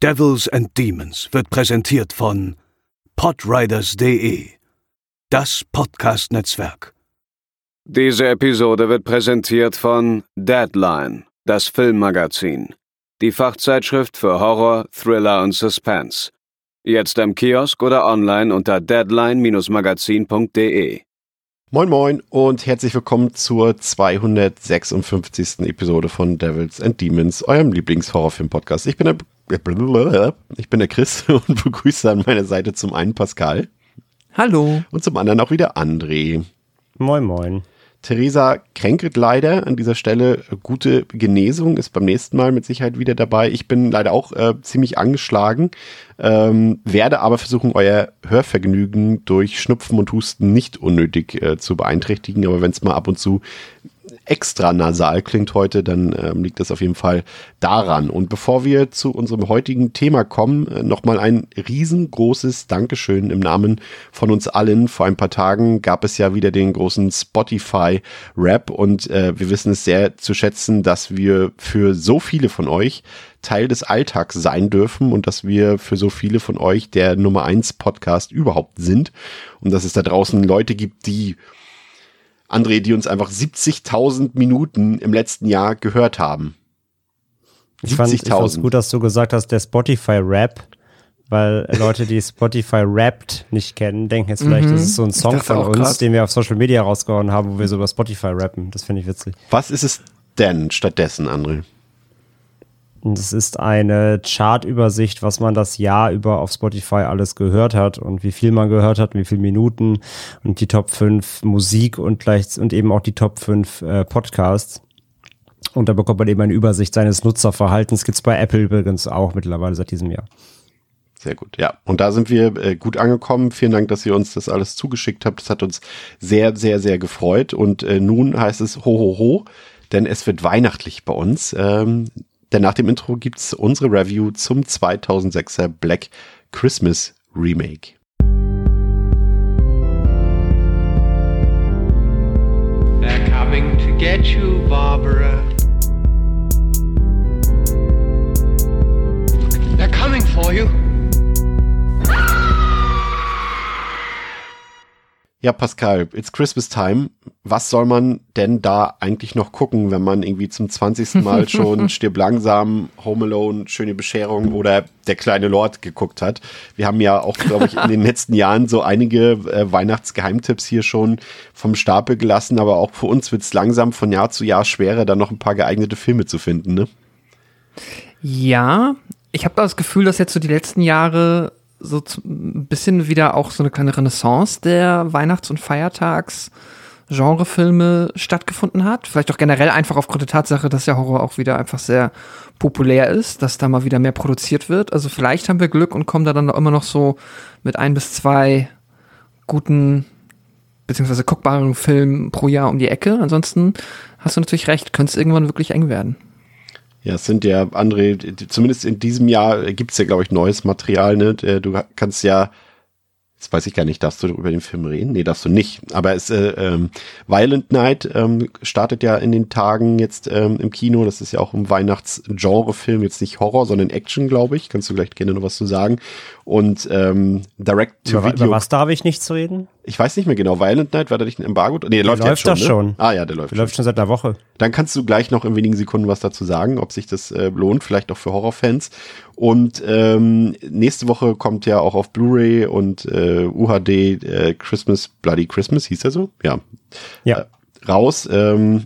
Devils and Demons wird präsentiert von podriders.de, das Podcast-Netzwerk. Diese Episode wird präsentiert von Deadline, das Filmmagazin, die Fachzeitschrift für Horror, Thriller und Suspense. Jetzt im Kiosk oder online unter deadline-magazin.de. Moin Moin und herzlich willkommen zur 256. Episode von Devils and Demons, eurem Lieblingshorrorfilm-Podcast. Ich bin der ich bin der Chris und begrüße an meiner Seite zum einen Pascal. Hallo. Und zum anderen auch wieder André. Moin Moin. Theresa kränkelt leider an dieser Stelle. Gute Genesung ist beim nächsten Mal mit Sicherheit wieder dabei. Ich bin leider auch äh, ziemlich angeschlagen, ähm, werde aber versuchen, euer Hörvergnügen durch Schnupfen und Husten nicht unnötig äh, zu beeinträchtigen. Aber wenn es mal ab und zu extra nasal klingt heute, dann ähm, liegt das auf jeden Fall daran. Und bevor wir zu unserem heutigen Thema kommen, äh, nochmal ein riesengroßes Dankeschön im Namen von uns allen. Vor ein paar Tagen gab es ja wieder den großen Spotify-Rap und äh, wir wissen es sehr zu schätzen, dass wir für so viele von euch Teil des Alltags sein dürfen und dass wir für so viele von euch der Nummer eins Podcast überhaupt sind und dass es da draußen Leute gibt, die André, die uns einfach 70.000 Minuten im letzten Jahr gehört haben. Ich fand es gut, dass du gesagt hast, der Spotify-Rap, weil Leute, die Spotify rappt nicht kennen, denken jetzt vielleicht, mhm. das ist so ein Song von uns, grad. den wir auf Social Media rausgehauen haben, wo wir so über Spotify rappen. Das finde ich witzig. Was ist es denn stattdessen, André? Das ist eine Chartübersicht, was man das Jahr über auf Spotify alles gehört hat und wie viel man gehört hat, wie viele Minuten und die Top 5 Musik und gleich und eben auch die Top 5 äh, Podcasts. Und da bekommt man eben eine Übersicht seines Nutzerverhaltens. Gibt's bei Apple übrigens auch mittlerweile seit diesem Jahr. Sehr gut, ja. Und da sind wir äh, gut angekommen. Vielen Dank, dass ihr uns das alles zugeschickt habt. Das hat uns sehr, sehr, sehr gefreut. Und äh, nun heißt es ho, ho, ho, denn es wird weihnachtlich bei uns. Ähm, denn nach dem Intro gibt's unsere Review zum 2006er Black Christmas Remake. They're coming to get you, Barbara. They're coming for you. Ja, Pascal, it's Christmas time. Was soll man denn da eigentlich noch gucken, wenn man irgendwie zum 20. Mal schon Stirb langsam, Home Alone, Schöne Bescherung oder Der kleine Lord geguckt hat? Wir haben ja auch, glaube ich, in den letzten Jahren so einige äh, Weihnachtsgeheimtipps hier schon vom Stapel gelassen, aber auch für uns wird es langsam von Jahr zu Jahr schwerer, da noch ein paar geeignete Filme zu finden, ne? Ja, ich habe das Gefühl, dass jetzt so die letzten Jahre so ein bisschen wieder auch so eine kleine Renaissance der Weihnachts- und Feiertags- Genrefilme stattgefunden hat. Vielleicht auch generell einfach aufgrund der Tatsache, dass der Horror auch wieder einfach sehr populär ist, dass da mal wieder mehr produziert wird. Also vielleicht haben wir Glück und kommen da dann immer noch so mit ein bis zwei guten beziehungsweise guckbaren Filmen pro Jahr um die Ecke. Ansonsten hast du natürlich recht, könnte es irgendwann wirklich eng werden. Ja, es sind ja andere, zumindest in diesem Jahr gibt es ja, glaube ich, neues Material. Ne? Du kannst ja Jetzt weiß ich gar nicht, darfst du über den Film reden? Nee, darfst du nicht. Aber es, äh, ähm, Violent Night ähm, startet ja in den Tagen jetzt ähm, im Kino. Das ist ja auch ein Weihnachtsgenre-Film, jetzt nicht Horror, sondern Action, glaube ich. Kannst du gleich gerne noch was zu sagen. Und ähm, Direct to über, Video. Über was darf ich nicht zu reden? Ich weiß nicht mehr genau. Violent Night, war da nicht ein Embargo? Nee, der, der läuft, läuft jetzt schon. Ne? schon. Ah ja, der läuft. Der schon. läuft schon seit einer Woche. Dann kannst du gleich noch in wenigen Sekunden was dazu sagen, ob sich das äh, lohnt, vielleicht auch für Horrorfans. Und ähm, nächste Woche kommt ja auch auf Blu-ray und äh, UHD äh, Christmas Bloody Christmas, hieß er so? Ja. Ja. Äh, raus. Ähm,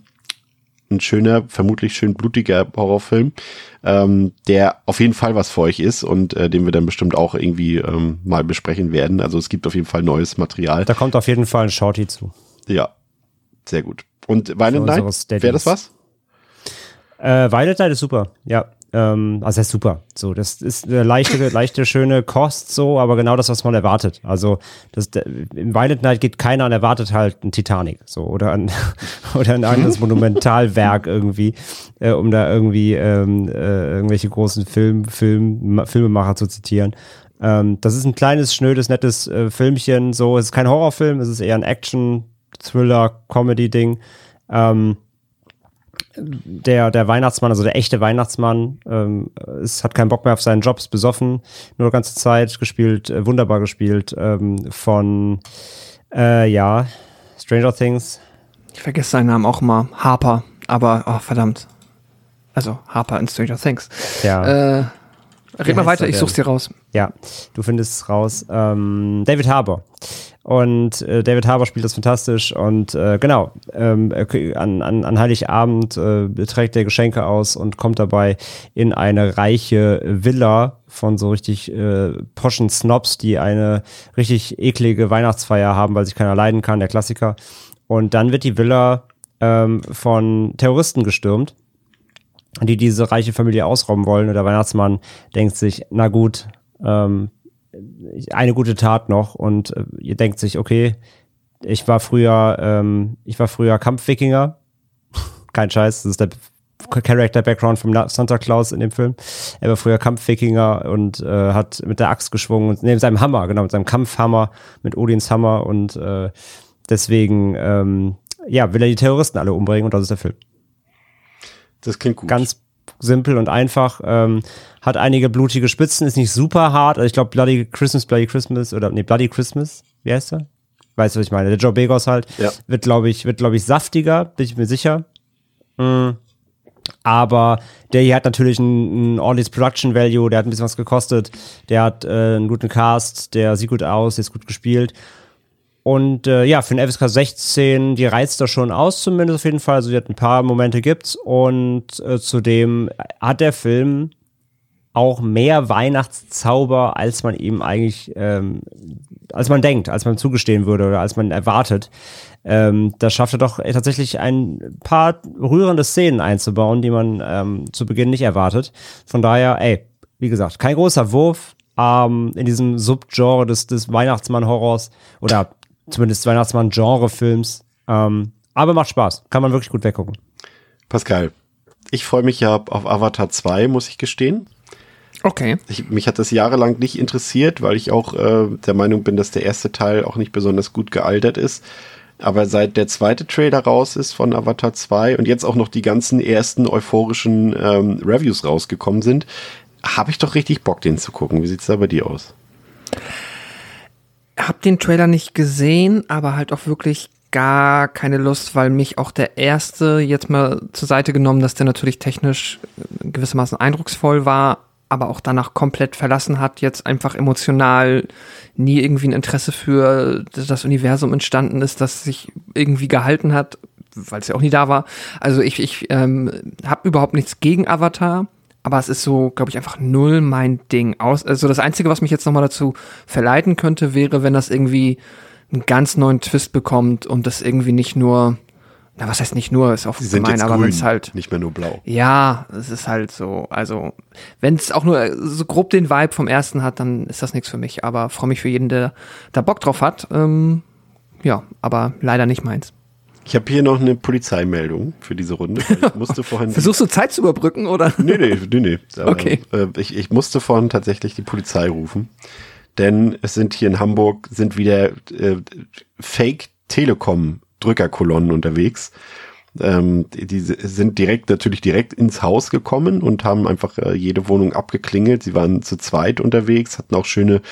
ein schöner, vermutlich schön blutiger Horrorfilm, ähm, der auf jeden Fall was für euch ist und äh, den wir dann bestimmt auch irgendwie ähm, mal besprechen werden. Also es gibt auf jeden Fall neues Material. Da kommt auf jeden Fall ein Shorty zu. Ja, sehr gut. Und Violent Night, wäre das was? Äh, Violent Night ist super, ja. Ähm, also das ist super. So, das ist eine leichte, leichte, schöne Kost, so, aber genau das, was man erwartet. Also das, im Violent Night geht keiner und erwartet halt ein Titanic, so oder ein oder ein anderes Monumentalwerk irgendwie, äh, um da irgendwie ähm, äh, irgendwelche großen Film, Film, Filmemacher zu zitieren. Ähm, das ist ein kleines, schnödes, nettes äh, Filmchen. So, es ist kein Horrorfilm, es ist eher ein Action, Thriller, Comedy-Ding. Ähm, der, der Weihnachtsmann, also der echte Weihnachtsmann, ähm, es hat keinen Bock mehr auf seinen Job, ist besoffen, nur die ganze Zeit gespielt, äh, wunderbar gespielt, ähm, von, äh, ja, Stranger Things. Ich vergesse seinen Namen auch immer, Harper, aber, oh, verdammt. Also, Harper in Stranger Things. Ja. Äh, red mal weiter, ich such's dir raus. Ja, du findest es raus. Ähm, David Harbour. Und äh, David Harbour spielt das fantastisch. Und äh, genau, ähm, an, an, an Heiligabend äh, trägt er Geschenke aus und kommt dabei in eine reiche Villa von so richtig äh, poschen Snobs, die eine richtig eklige Weihnachtsfeier haben, weil sich keiner leiden kann, der Klassiker. Und dann wird die Villa ähm, von Terroristen gestürmt, die diese reiche Familie ausrauben wollen. Und der Weihnachtsmann denkt sich, na gut, ähm, eine gute Tat noch und äh, ihr denkt sich, okay, ich war früher, ähm, ich war früher Kampfwikinger. Kein Scheiß, das ist der Character-Background vom Santa Claus in dem Film. Er war früher Kampfwikinger und äh, hat mit der Axt geschwungen, neben seinem Hammer, genau, mit seinem Kampfhammer, mit Odins Hammer und äh, deswegen, ähm, ja, will er die Terroristen alle umbringen und das ist der Film. Das klingt gut. Ganz simpel und einfach. Ähm, hat einige blutige Spitzen, ist nicht super hart. Also ich glaube, Bloody Christmas, Bloody Christmas oder nee, Bloody Christmas, wie heißt er? Weißt du, was ich meine? Der Joe Begos halt. Ja. Wird, glaube ich, wird, glaube ich, saftiger, bin ich mir sicher. Mhm. Aber der hier hat natürlich ein, ein ordentliches Production Value, der hat ein bisschen was gekostet, der hat äh, einen guten Cast, der sieht gut aus, der ist gut gespielt. Und äh, ja, für den FSK 16, die reizt da schon aus, zumindest auf jeden Fall. Also die hat ein paar Momente gibt's. Und äh, zudem hat der Film auch mehr Weihnachtszauber, als man ihm eigentlich, ähm, als man denkt, als man zugestehen würde oder als man erwartet. Ähm, da schafft er doch tatsächlich ein paar rührende Szenen einzubauen, die man ähm, zu Beginn nicht erwartet. Von daher, ey, wie gesagt, kein großer Wurf ähm, in diesem Subgenre des, des Weihnachtsmann-Horrors oder zumindest Weihnachtsmann-Genre-Films. Ähm, aber macht Spaß, kann man wirklich gut weggucken. Pascal, ich freue mich ja auf Avatar 2, muss ich gestehen. Okay. Ich, mich hat das jahrelang nicht interessiert, weil ich auch äh, der Meinung bin, dass der erste Teil auch nicht besonders gut gealtert ist. Aber seit der zweite Trailer raus ist von Avatar 2 und jetzt auch noch die ganzen ersten euphorischen ähm, Reviews rausgekommen sind, habe ich doch richtig Bock, den zu gucken. Wie sieht's da bei dir aus? Hab den Trailer nicht gesehen, aber halt auch wirklich gar keine Lust, weil mich auch der erste jetzt mal zur Seite genommen, dass der natürlich technisch gewissermaßen eindrucksvoll war, aber auch danach komplett verlassen hat, jetzt einfach emotional nie irgendwie ein Interesse für das Universum entstanden ist, das sich irgendwie gehalten hat, weil es ja auch nie da war. Also ich, ich ähm, habe überhaupt nichts gegen Avatar, aber es ist so, glaube ich, einfach null mein Ding. Aus, also das Einzige, was mich jetzt nochmal dazu verleiten könnte, wäre, wenn das irgendwie einen ganz neuen Twist bekommt und das irgendwie nicht nur na, was heißt nicht nur, ist auch Sie gemein, aber wenn es halt, nicht mehr nur blau. ja, es ist halt so, also, wenn es auch nur so grob den Vibe vom ersten hat, dann ist das nichts für mich, aber freue mich für jeden, der da Bock drauf hat, ähm, ja, aber leider nicht meins. Ich habe hier noch eine Polizeimeldung für diese Runde. Ich musste vorhin. Versuchst du Zeit zu überbrücken, oder? Nee, nee, nee, nee. Aber, Okay. Äh, ich, ich musste vorhin tatsächlich die Polizei rufen. Denn es sind hier in Hamburg sind wieder äh, Fake Telekom Drückerkolonnen unterwegs. Ähm, die, die sind direkt, natürlich direkt ins Haus gekommen und haben einfach äh, jede Wohnung abgeklingelt. Sie waren zu zweit unterwegs, hatten auch schöne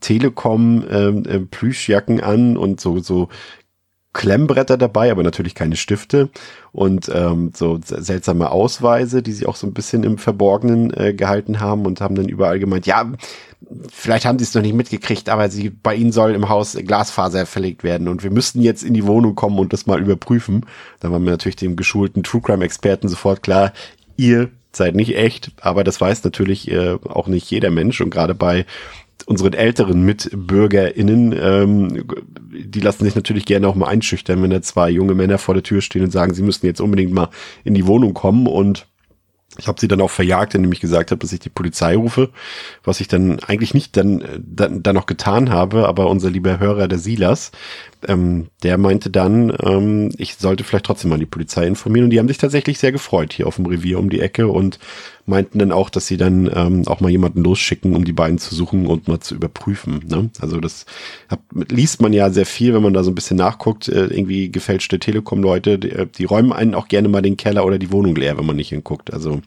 Telekom ähm, äh, Plüschjacken an und so, so Klemmbretter dabei, aber natürlich keine Stifte und ähm, so seltsame Ausweise, die sie auch so ein bisschen im Verborgenen äh, gehalten haben und haben dann überall gemeint, ja, vielleicht haben sie es noch nicht mitgekriegt, aber sie bei ihnen soll im Haus Glasfaser verlegt werden und wir müssten jetzt in die Wohnung kommen und das mal überprüfen. Da war mir natürlich dem geschulten True Crime Experten sofort klar, ihr seid nicht echt, aber das weiß natürlich äh, auch nicht jeder Mensch und gerade bei unseren älteren MitbürgerInnen, ähm, die lassen sich natürlich gerne auch mal einschüchtern, wenn da zwei junge Männer vor der Tür stehen und sagen, sie müssen jetzt unbedingt mal in die Wohnung kommen. Und Ich habe sie dann auch verjagt, indem ich gesagt habe, dass ich die Polizei rufe, was ich dann eigentlich nicht dann, dann, dann noch getan habe, aber unser lieber Hörer, der Silas, ähm, der meinte dann, ähm, ich sollte vielleicht trotzdem mal die Polizei informieren und die haben sich tatsächlich sehr gefreut hier auf dem Revier um die Ecke und meinten dann auch, dass sie dann ähm, auch mal jemanden losschicken, um die beiden zu suchen und mal zu überprüfen. Ne? Also das hab, liest man ja sehr viel, wenn man da so ein bisschen nachguckt, äh, irgendwie gefälschte Telekom-Leute, die, äh, die räumen einen auch gerne mal den Keller oder die Wohnung leer, wenn man nicht hinguckt. Also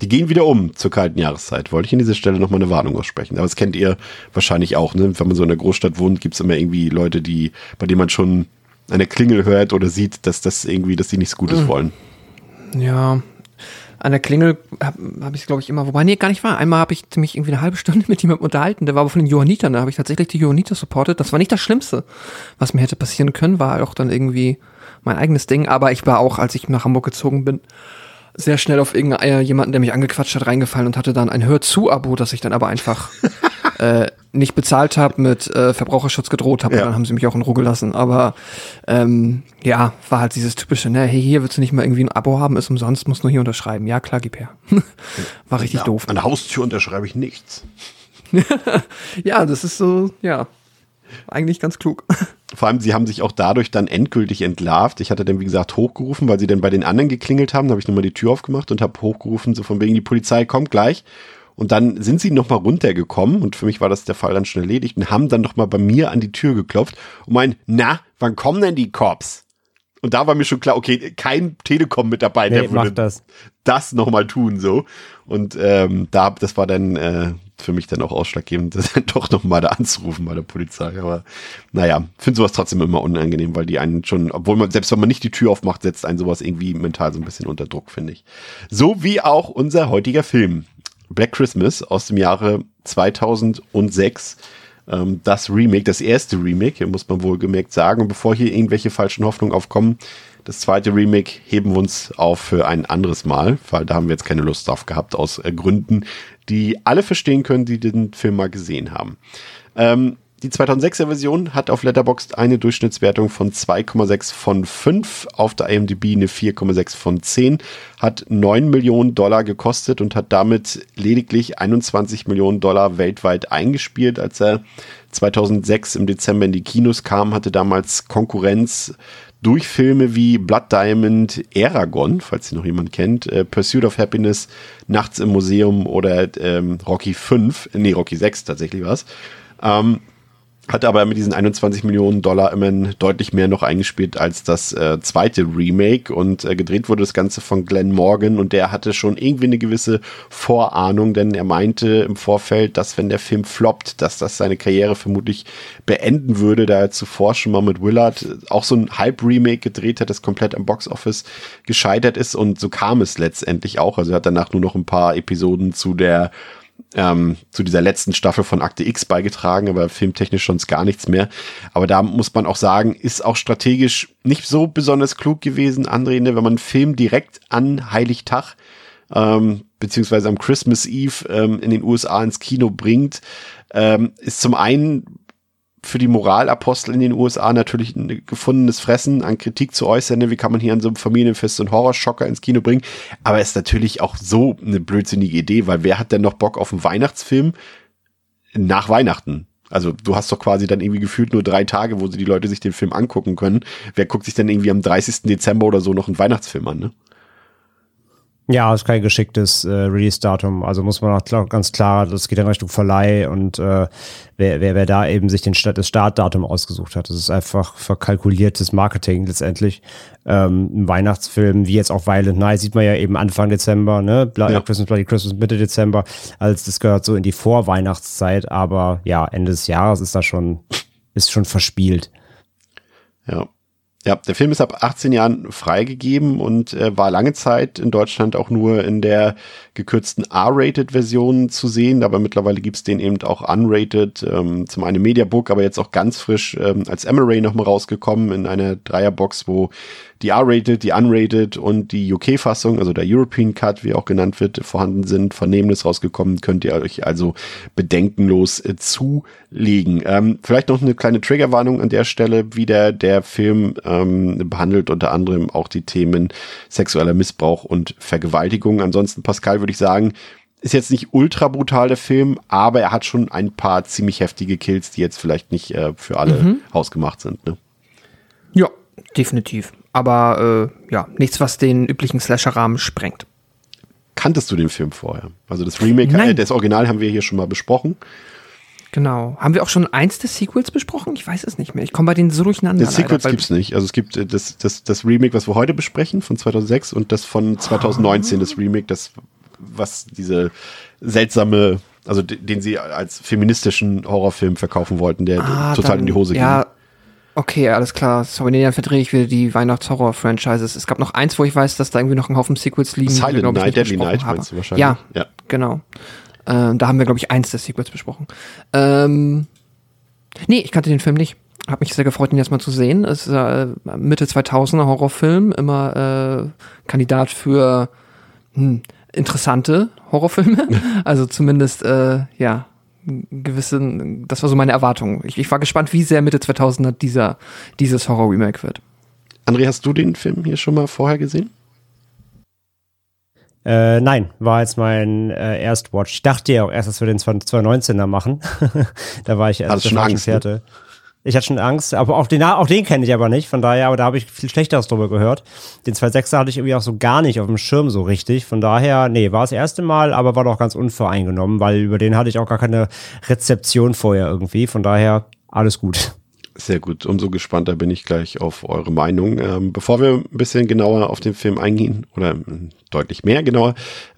die gehen wieder um zur kalten Jahreszeit. Wollte ich an dieser Stelle nochmal eine Warnung aussprechen. Aber das kennt ihr wahrscheinlich auch, ne? Wenn man so in der Großstadt wohnt, gibt's immer irgendwie Leute, die, bei denen man schon eine Klingel hört oder sieht, dass das irgendwie, dass die nichts Gutes mhm. wollen. Ja. An der Klingel habe hab ich glaube ich, immer, wobei, nee, gar nicht wahr. Einmal habe ich mich irgendwie eine halbe Stunde mit jemandem unterhalten, der war aber von den Johannitern, da habe ich tatsächlich die Johanniter supportet. Das war nicht das Schlimmste, was mir hätte passieren können, war auch dann irgendwie mein eigenes Ding, aber ich war auch, als ich nach Hamburg gezogen bin, sehr schnell auf irgendjemanden, der mich angequatscht hat, reingefallen und hatte dann ein Hör-zu-Abo, das ich dann aber einfach äh, nicht bezahlt habe, mit äh, Verbraucherschutz gedroht habe. Ja. Und dann haben sie mich auch in Ruhe gelassen. Aber ähm, ja, war halt dieses typische, ne, hey, hier willst du nicht mal irgendwie ein Abo haben, ist umsonst, musst nur hier unterschreiben. Ja, klar, gib her. war richtig ja, doof. An der Haustür unterschreibe ich nichts. ja, das ist so, ja, eigentlich ganz klug. Vor allem, sie haben sich auch dadurch dann endgültig entlarvt. Ich hatte dann, wie gesagt, hochgerufen, weil sie dann bei den anderen geklingelt haben. Da habe ich nochmal die Tür aufgemacht und habe hochgerufen, so von wegen, die Polizei kommt gleich. Und dann sind sie nochmal runtergekommen und für mich war das der Fall dann schon erledigt und haben dann nochmal bei mir an die Tür geklopft und meinen, na, wann kommen denn die Cops? Und da war mir schon klar, okay, kein Telekom-Mitarbeiter nee, würde das, das nochmal tun, so. Und ähm, da, das war dann äh, für mich dann auch ausschlaggebend, doch nochmal da anzurufen bei der Polizei. Aber naja, finde sowas trotzdem immer unangenehm, weil die einen schon, obwohl man, selbst wenn man nicht die Tür aufmacht, setzt einen sowas irgendwie mental so ein bisschen unter Druck, finde ich. So wie auch unser heutiger Film. Black Christmas aus dem Jahre 2006 ähm, das Remake, das erste Remake, muss man wohl gemerkt sagen. Und bevor hier irgendwelche falschen Hoffnungen aufkommen, das zweite Remake heben wir uns auf für ein anderes Mal, weil da haben wir jetzt keine Lust drauf gehabt, aus äh, Gründen, die alle verstehen können, die den Film mal gesehen haben. Ähm, die 2006er Version hat auf Letterboxd eine Durchschnittswertung von 2,6 von 5, auf der IMDb eine 4,6 von 10, hat 9 Millionen Dollar gekostet und hat damit lediglich 21 Millionen Dollar weltweit eingespielt. Als er 2006 im Dezember in die Kinos kam, hatte damals Konkurrenz durch Filme wie Blood Diamond, Aragon, falls sie noch jemand kennt, äh, Pursuit of Happiness, Nachts im Museum oder ähm, Rocky 5, nee, Rocky 6 tatsächlich war es. Ähm, hat aber mit diesen 21 Millionen Dollar immerhin deutlich mehr noch eingespielt als das äh, zweite Remake und äh, gedreht wurde das Ganze von Glenn Morgan und der hatte schon irgendwie eine gewisse Vorahnung, denn er meinte im Vorfeld, dass wenn der Film floppt, dass das seine Karriere vermutlich beenden würde, da er zuvor schon mal mit Willard auch so ein Halb-Remake gedreht hat, das komplett am Boxoffice gescheitert ist und so kam es letztendlich auch. Also er hat danach nur noch ein paar Episoden zu der ähm, zu dieser letzten Staffel von Akte X beigetragen, aber filmtechnisch sonst gar nichts mehr. Aber da muss man auch sagen, ist auch strategisch nicht so besonders klug gewesen, André, ne, wenn man einen Film direkt an Heiligtag ähm, beziehungsweise am Christmas Eve ähm, in den USA ins Kino bringt, ähm, ist zum einen für die Moralapostel in den USA natürlich ein gefundenes Fressen an Kritik zu äußern. Ne? Wie kann man hier an so einem Familienfest so einen Horrorschocker ins Kino bringen? Aber ist natürlich auch so eine blödsinnige Idee, weil wer hat denn noch Bock auf einen Weihnachtsfilm nach Weihnachten? Also du hast doch quasi dann irgendwie gefühlt nur drei Tage, wo die Leute sich den Film angucken können. Wer guckt sich denn irgendwie am 30. Dezember oder so noch einen Weihnachtsfilm an, ne? Ja, ist kein geschicktes äh, Release-Datum. Also muss man auch klar, ganz klar, das geht in Richtung Verleih und äh, wer, wer, wer da eben sich den Start, das Startdatum ausgesucht hat. Das ist einfach verkalkuliertes Marketing letztendlich. Ähm, ein Weihnachtsfilm, wie jetzt auch Violent Night, sieht man ja eben Anfang Dezember, ne? Bloody ja. Christmas, Bloody Christmas Mitte Dezember. Also das gehört so in die Vorweihnachtszeit, aber ja, Ende des Jahres ist da schon, ist schon verspielt. Ja. Ja, der Film ist ab 18 Jahren freigegeben und äh, war lange Zeit in Deutschland auch nur in der gekürzten R-Rated-Version zu sehen, aber mittlerweile gibt's den eben auch unrated, ähm, zum einen Mediabook, aber jetzt auch ganz frisch ähm, als Emery nochmal rausgekommen in einer Dreierbox, wo die R-Rated, die Unrated und die UK-Fassung, also der European Cut, wie auch genannt wird, vorhanden sind. Vernehmnis rausgekommen, könnt ihr euch also bedenkenlos äh, zulegen. Ähm, vielleicht noch eine kleine Triggerwarnung an der Stelle wieder. Der Film ähm, behandelt unter anderem auch die Themen sexueller Missbrauch und Vergewaltigung. Ansonsten, Pascal, würde ich sagen, ist jetzt nicht ultra brutal der Film, aber er hat schon ein paar ziemlich heftige Kills, die jetzt vielleicht nicht äh, für alle mhm. hausgemacht sind. Ne? Ja, definitiv. Aber äh, ja, nichts, was den üblichen Slasher-Rahmen sprengt. Kanntest du den Film vorher? Also das Remake, äh, das Original haben wir hier schon mal besprochen. Genau. Haben wir auch schon eins des Sequels besprochen? Ich weiß es nicht mehr. Ich komme bei denen so durcheinander. Das Sequels gibt es nicht. Also es gibt äh, das, das, das Remake, was wir heute besprechen, von 2006 und das von 2019, oh. das Remake, das, was diese seltsame, also den sie als feministischen Horrorfilm verkaufen wollten, der ah, total dann, in die Hose ging. Ja, okay, alles klar. Sorry, nee, dann verdrehe ich wieder die Weihnachtshorror-Franchises. Es gab noch eins, wo ich weiß, dass da irgendwie noch ein Haufen Sequels liegen. Silent die, Night, Deadly Night meinst du wahrscheinlich. Ja, ja. genau. Äh, da haben wir, glaube ich, eins der Sequels besprochen. Ähm, nee, ich kannte den Film nicht. Hab mich sehr gefreut, ihn jetzt mal zu sehen. Es ist äh, Mitte 2000er Horrorfilm, immer äh, Kandidat für hm, interessante Horrorfilme. also zumindest, äh, ja, gewisse, das war so meine Erwartung. Ich, ich war gespannt, wie sehr Mitte 2000er dieser, dieses Horror-Remake wird. André, hast du den Film hier schon mal vorher gesehen? Äh, nein, war jetzt mein äh, Erstwatch. Ich dachte ja auch erst, dass wir den 2019er machen. da war ich erst Hast schon Angst, ne? Ich hatte schon Angst, aber auch den, auch den kenne ich aber nicht, von daher, aber da habe ich viel Schlechteres drüber gehört. Den 2.6er hatte ich irgendwie auch so gar nicht auf dem Schirm so richtig. Von daher, nee, war das erste Mal, aber war doch ganz unvoreingenommen, weil über den hatte ich auch gar keine Rezeption vorher irgendwie. Von daher, alles gut. Sehr gut, umso gespannter bin ich gleich auf eure Meinung. Ähm, bevor wir ein bisschen genauer auf den Film eingehen, oder deutlich mehr genauer,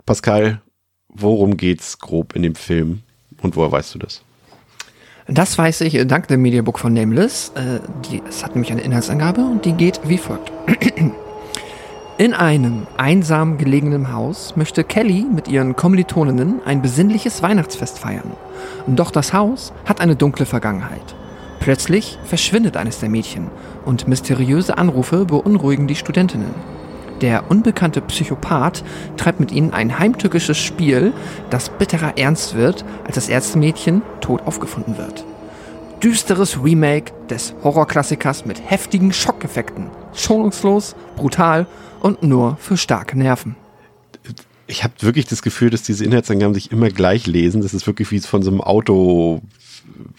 Pascal, worum geht's grob in dem Film und woher weißt du das? Das weiß ich dank dem Mediabook von Nameless. Äh, die, es hat nämlich eine Inhaltsangabe und die geht wie folgt. In einem einsam gelegenen Haus möchte Kelly mit ihren Kommilitoninnen ein besinnliches Weihnachtsfest feiern. Doch das Haus hat eine dunkle Vergangenheit. Plötzlich verschwindet eines der Mädchen und mysteriöse Anrufe beunruhigen die Studentinnen. Der unbekannte Psychopath treibt mit ihnen ein heimtückisches Spiel, das bitterer ernst wird, als das erste Mädchen tot aufgefunden wird. Düsteres Remake des Horrorklassikers mit heftigen Schockeffekten. Schonungslos, brutal und nur für starke Nerven ich habe wirklich das Gefühl, dass diese Inhaltsangaben sich immer gleich lesen. Das ist wirklich wie es von so einem Auto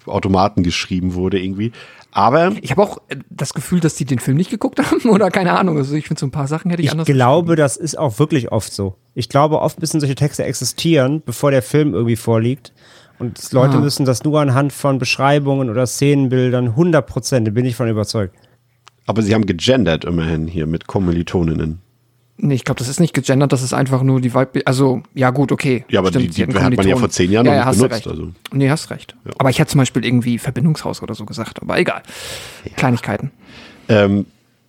Automaten geschrieben wurde irgendwie. Aber ich habe auch äh, das Gefühl, dass die den Film nicht geguckt haben oder keine Ahnung. Also ich finde so ein paar Sachen hätte ich, ich anders. Ich glaube, das ist auch wirklich oft so. Ich glaube, oft müssen solche Texte existieren, bevor der Film irgendwie vorliegt. Und Leute ah. müssen das nur anhand von Beschreibungen oder Szenenbildern 100 Prozent, da bin ich von überzeugt. Aber sie haben gegendert immerhin hier mit Kommilitoninnen. Nee, ich glaube, das ist nicht gegendert, das ist einfach nur die Vibe. Also, ja, gut, okay. Ja, aber Stimmt, die, die hat man ja vor zehn Jahren ja, noch ja, nicht benutzt. Recht. Also. Nee, hast recht. Ja. Aber ich hätte zum Beispiel irgendwie Verbindungshaus oder so gesagt, aber egal. Ja. Kleinigkeiten. Ähm,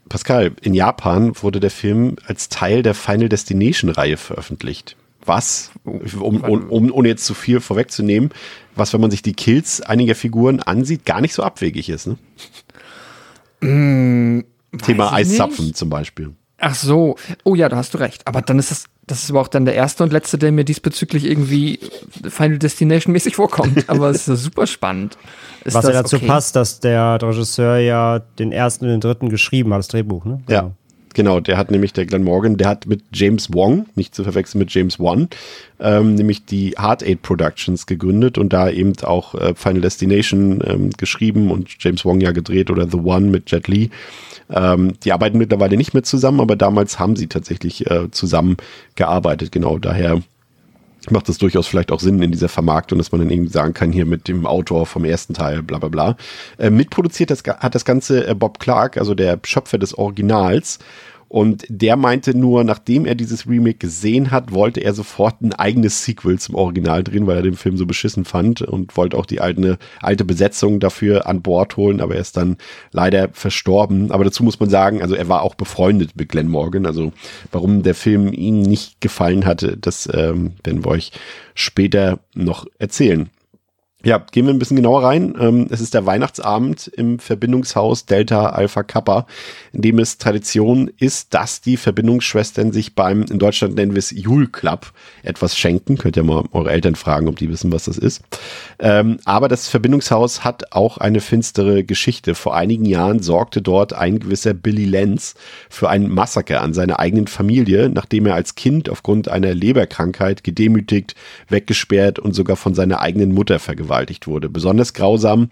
Pascal, in Japan wurde der Film als Teil der Final Destination-Reihe veröffentlicht. Was, um, um, um, ohne jetzt zu viel vorwegzunehmen, was, wenn man sich die Kills einiger Figuren ansieht, gar nicht so abwegig ist. Ne? Mm, Thema Eiszapfen zum Beispiel. Ach so. Oh ja, da hast du recht. Aber dann ist das, das ist aber auch dann der erste und letzte, der mir diesbezüglich irgendwie Final Destination mäßig vorkommt. Aber es ist super spannend. Ist Was ja dazu okay? passt, dass der Regisseur ja den ersten und den dritten geschrieben hat, das Drehbuch, ne? Ja. Genau, der hat nämlich, der Glenn Morgan, der hat mit James Wong, nicht zu verwechseln mit James Wan, ähm, nämlich die Heart Aid Productions gegründet und da eben auch äh, Final Destination ähm, geschrieben und James Wong ja gedreht oder The One mit Jet Li. Ähm, die arbeiten mittlerweile nicht mehr zusammen, aber damals haben sie tatsächlich äh, zusammen gearbeitet. Genau, daher macht es durchaus vielleicht auch Sinn in dieser Vermarktung, dass man dann irgendwie sagen kann, hier mit dem Autor vom ersten Teil, bla bla bla. Äh, mitproduziert das, hat das Ganze äh, Bob Clark, also der Schöpfer des Originals. Und der meinte nur, nachdem er dieses Remake gesehen hat, wollte er sofort ein eigenes Sequel zum Original drehen, weil er den Film so beschissen fand und wollte auch die alte, alte Besetzung dafür an Bord holen, aber er ist dann leider verstorben. Aber dazu muss man sagen, also er war auch befreundet mit Glenn Morgan. Also warum der Film ihm nicht gefallen hatte, das ähm, werden wir euch später noch erzählen. Ja, gehen wir ein bisschen genauer rein. Ähm, es ist der Weihnachtsabend im Verbindungshaus Delta Alpha Kappa, in dem es Tradition ist, dass die Verbindungsschwestern sich beim, in Deutschland nennen wir es Jule Club, etwas schenken. Könnt ihr mal eure Eltern fragen, ob die wissen, was das ist. Ähm, aber das Verbindungshaus hat auch eine finstere Geschichte. Vor einigen Jahren sorgte dort ein gewisser Billy Lenz für ein Massaker an seiner eigenen Familie, nachdem er als Kind aufgrund einer Leberkrankheit gedemütigt, weggesperrt und sogar von seiner eigenen Mutter vergewaltigt vergewaltigt wurde. Besonders grausam.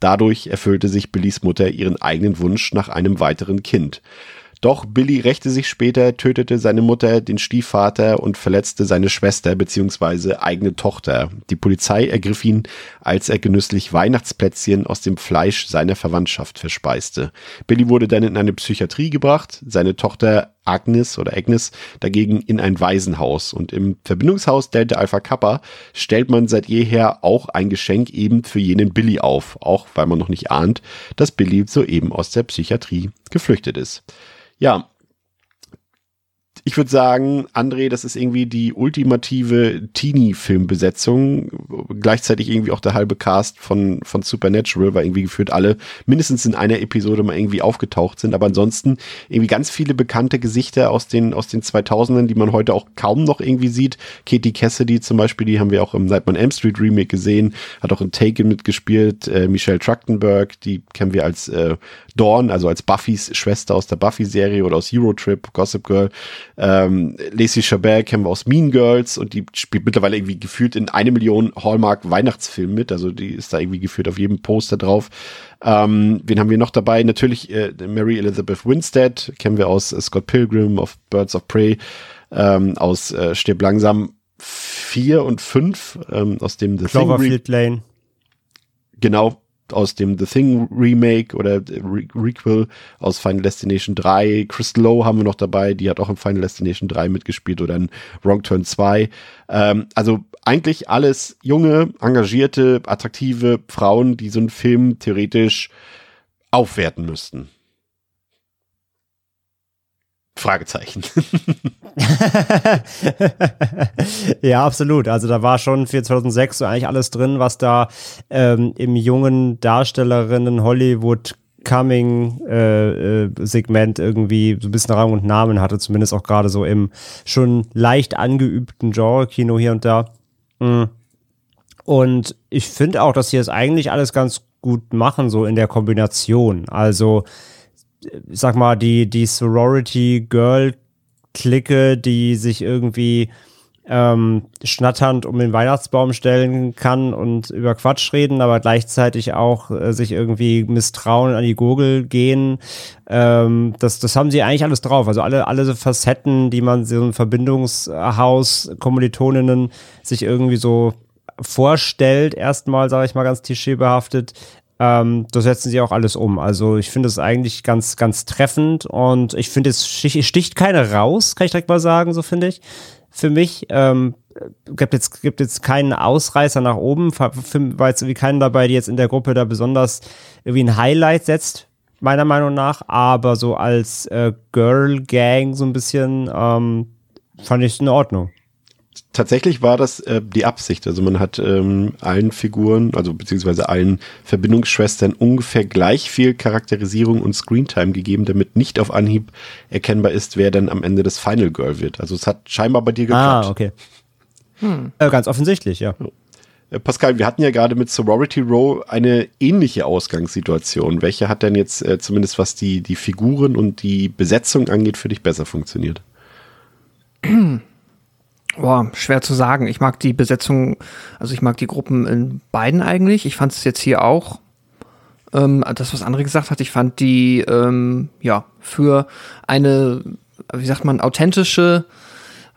Dadurch erfüllte sich Billys Mutter ihren eigenen Wunsch nach einem weiteren Kind. Doch Billy rächte sich später, tötete seine Mutter, den Stiefvater und verletzte seine Schwester bzw. eigene Tochter. Die Polizei ergriff ihn, als er genüsslich Weihnachtsplätzchen aus dem Fleisch seiner Verwandtschaft verspeiste. Billy wurde dann in eine Psychiatrie gebracht, seine Tochter Agnes oder Agnes dagegen in ein Waisenhaus. Und im Verbindungshaus Delta Alpha Kappa stellt man seit jeher auch ein Geschenk eben für jenen Billy auf, auch weil man noch nicht ahnt, dass Billy soeben aus der Psychiatrie geflüchtet ist. Ja, ich würde sagen, André, das ist irgendwie die ultimative Teenie-Filmbesetzung. Gleichzeitig irgendwie auch der halbe Cast von, von Supernatural, weil irgendwie geführt alle mindestens in einer Episode mal irgendwie aufgetaucht sind. Aber ansonsten irgendwie ganz viele bekannte Gesichter aus den, aus den 2000ern, die man heute auch kaum noch irgendwie sieht. Katie Cassidy zum Beispiel, die haben wir auch im Nightman Elm Street Remake gesehen, hat auch in Taken mitgespielt. Äh, Michelle Trachtenberg, die kennen wir als äh, Dawn, also als Buffys Schwester aus der Buffy-Serie oder aus Eurotrip, Gossip Girl. Ähm, Lacey Chabert kennen wir aus Mean Girls und die spielt mittlerweile irgendwie gefühlt in eine Million Hallmark Weihnachtsfilmen mit. Also die ist da irgendwie gefühlt auf jedem Poster drauf. Ähm, wen haben wir noch dabei? Natürlich äh, Mary Elizabeth Winstead, kennen wir aus äh, Scott Pilgrim, of Birds of Prey, ähm, aus äh, Stirb langsam 4 und 5, ähm, aus dem The Cloverfield Lane. Genau, aus dem The Thing Remake oder Re Requel aus Final Destination 3. Chris Lowe haben wir noch dabei, die hat auch in Final Destination 3 mitgespielt oder in Wrong Turn 2. Ähm, also eigentlich alles junge, engagierte, attraktive Frauen, die so einen Film theoretisch aufwerten müssten. Fragezeichen. ja, absolut. Also da war schon für 2006 so eigentlich alles drin, was da ähm, im jungen Darstellerinnen Hollywood Coming äh, äh, irgendwie so ein bisschen Rang und Namen hatte, zumindest auch gerade so im schon leicht angeübten Genre-Kino hier und da. Mhm. Und ich finde auch, dass sie es eigentlich alles ganz gut machen, so in der Kombination. Also sag mal, die, die Sorority-Girl-Clique, die sich irgendwie ähm, schnatternd um den Weihnachtsbaum stellen kann und über Quatsch reden, aber gleichzeitig auch äh, sich irgendwie misstrauen, an die Gurgel gehen. Ähm, das, das haben sie eigentlich alles drauf. Also alle, alle Facetten, die man so ein Verbindungshaus, Kommilitoninnen sich irgendwie so vorstellt, erstmal, sage ich mal ganz klischeebehaftet, ähm, das setzen sie auch alles um. Also ich finde es eigentlich ganz, ganz treffend und ich finde, es sticht keine raus, kann ich direkt mal sagen, so finde ich. Für mich ähm, gibt jetzt gibt jetzt keinen Ausreißer nach oben, war jetzt irgendwie keinen dabei, die jetzt in der Gruppe da besonders irgendwie ein Highlight setzt, meiner Meinung nach. Aber so als äh, Girl Gang so ein bisschen ähm, fand ich es in Ordnung tatsächlich war das äh, die Absicht. Also man hat ähm, allen Figuren, also beziehungsweise allen Verbindungsschwestern ungefähr gleich viel Charakterisierung und Screentime gegeben, damit nicht auf Anhieb erkennbar ist, wer dann am Ende das Final Girl wird. Also es hat scheinbar bei dir geklappt. Ah, okay. Hm. Äh, ganz offensichtlich, ja. Äh, Pascal, wir hatten ja gerade mit Sorority Row eine ähnliche Ausgangssituation. Welche hat denn jetzt äh, zumindest was die, die Figuren und die Besetzung angeht, für dich besser funktioniert? Boah, schwer zu sagen. Ich mag die Besetzung, also ich mag die Gruppen in beiden eigentlich. Ich fand es jetzt hier auch, ähm, das, was andere gesagt hat, ich fand die, ähm, ja, für eine, wie sagt man, authentische,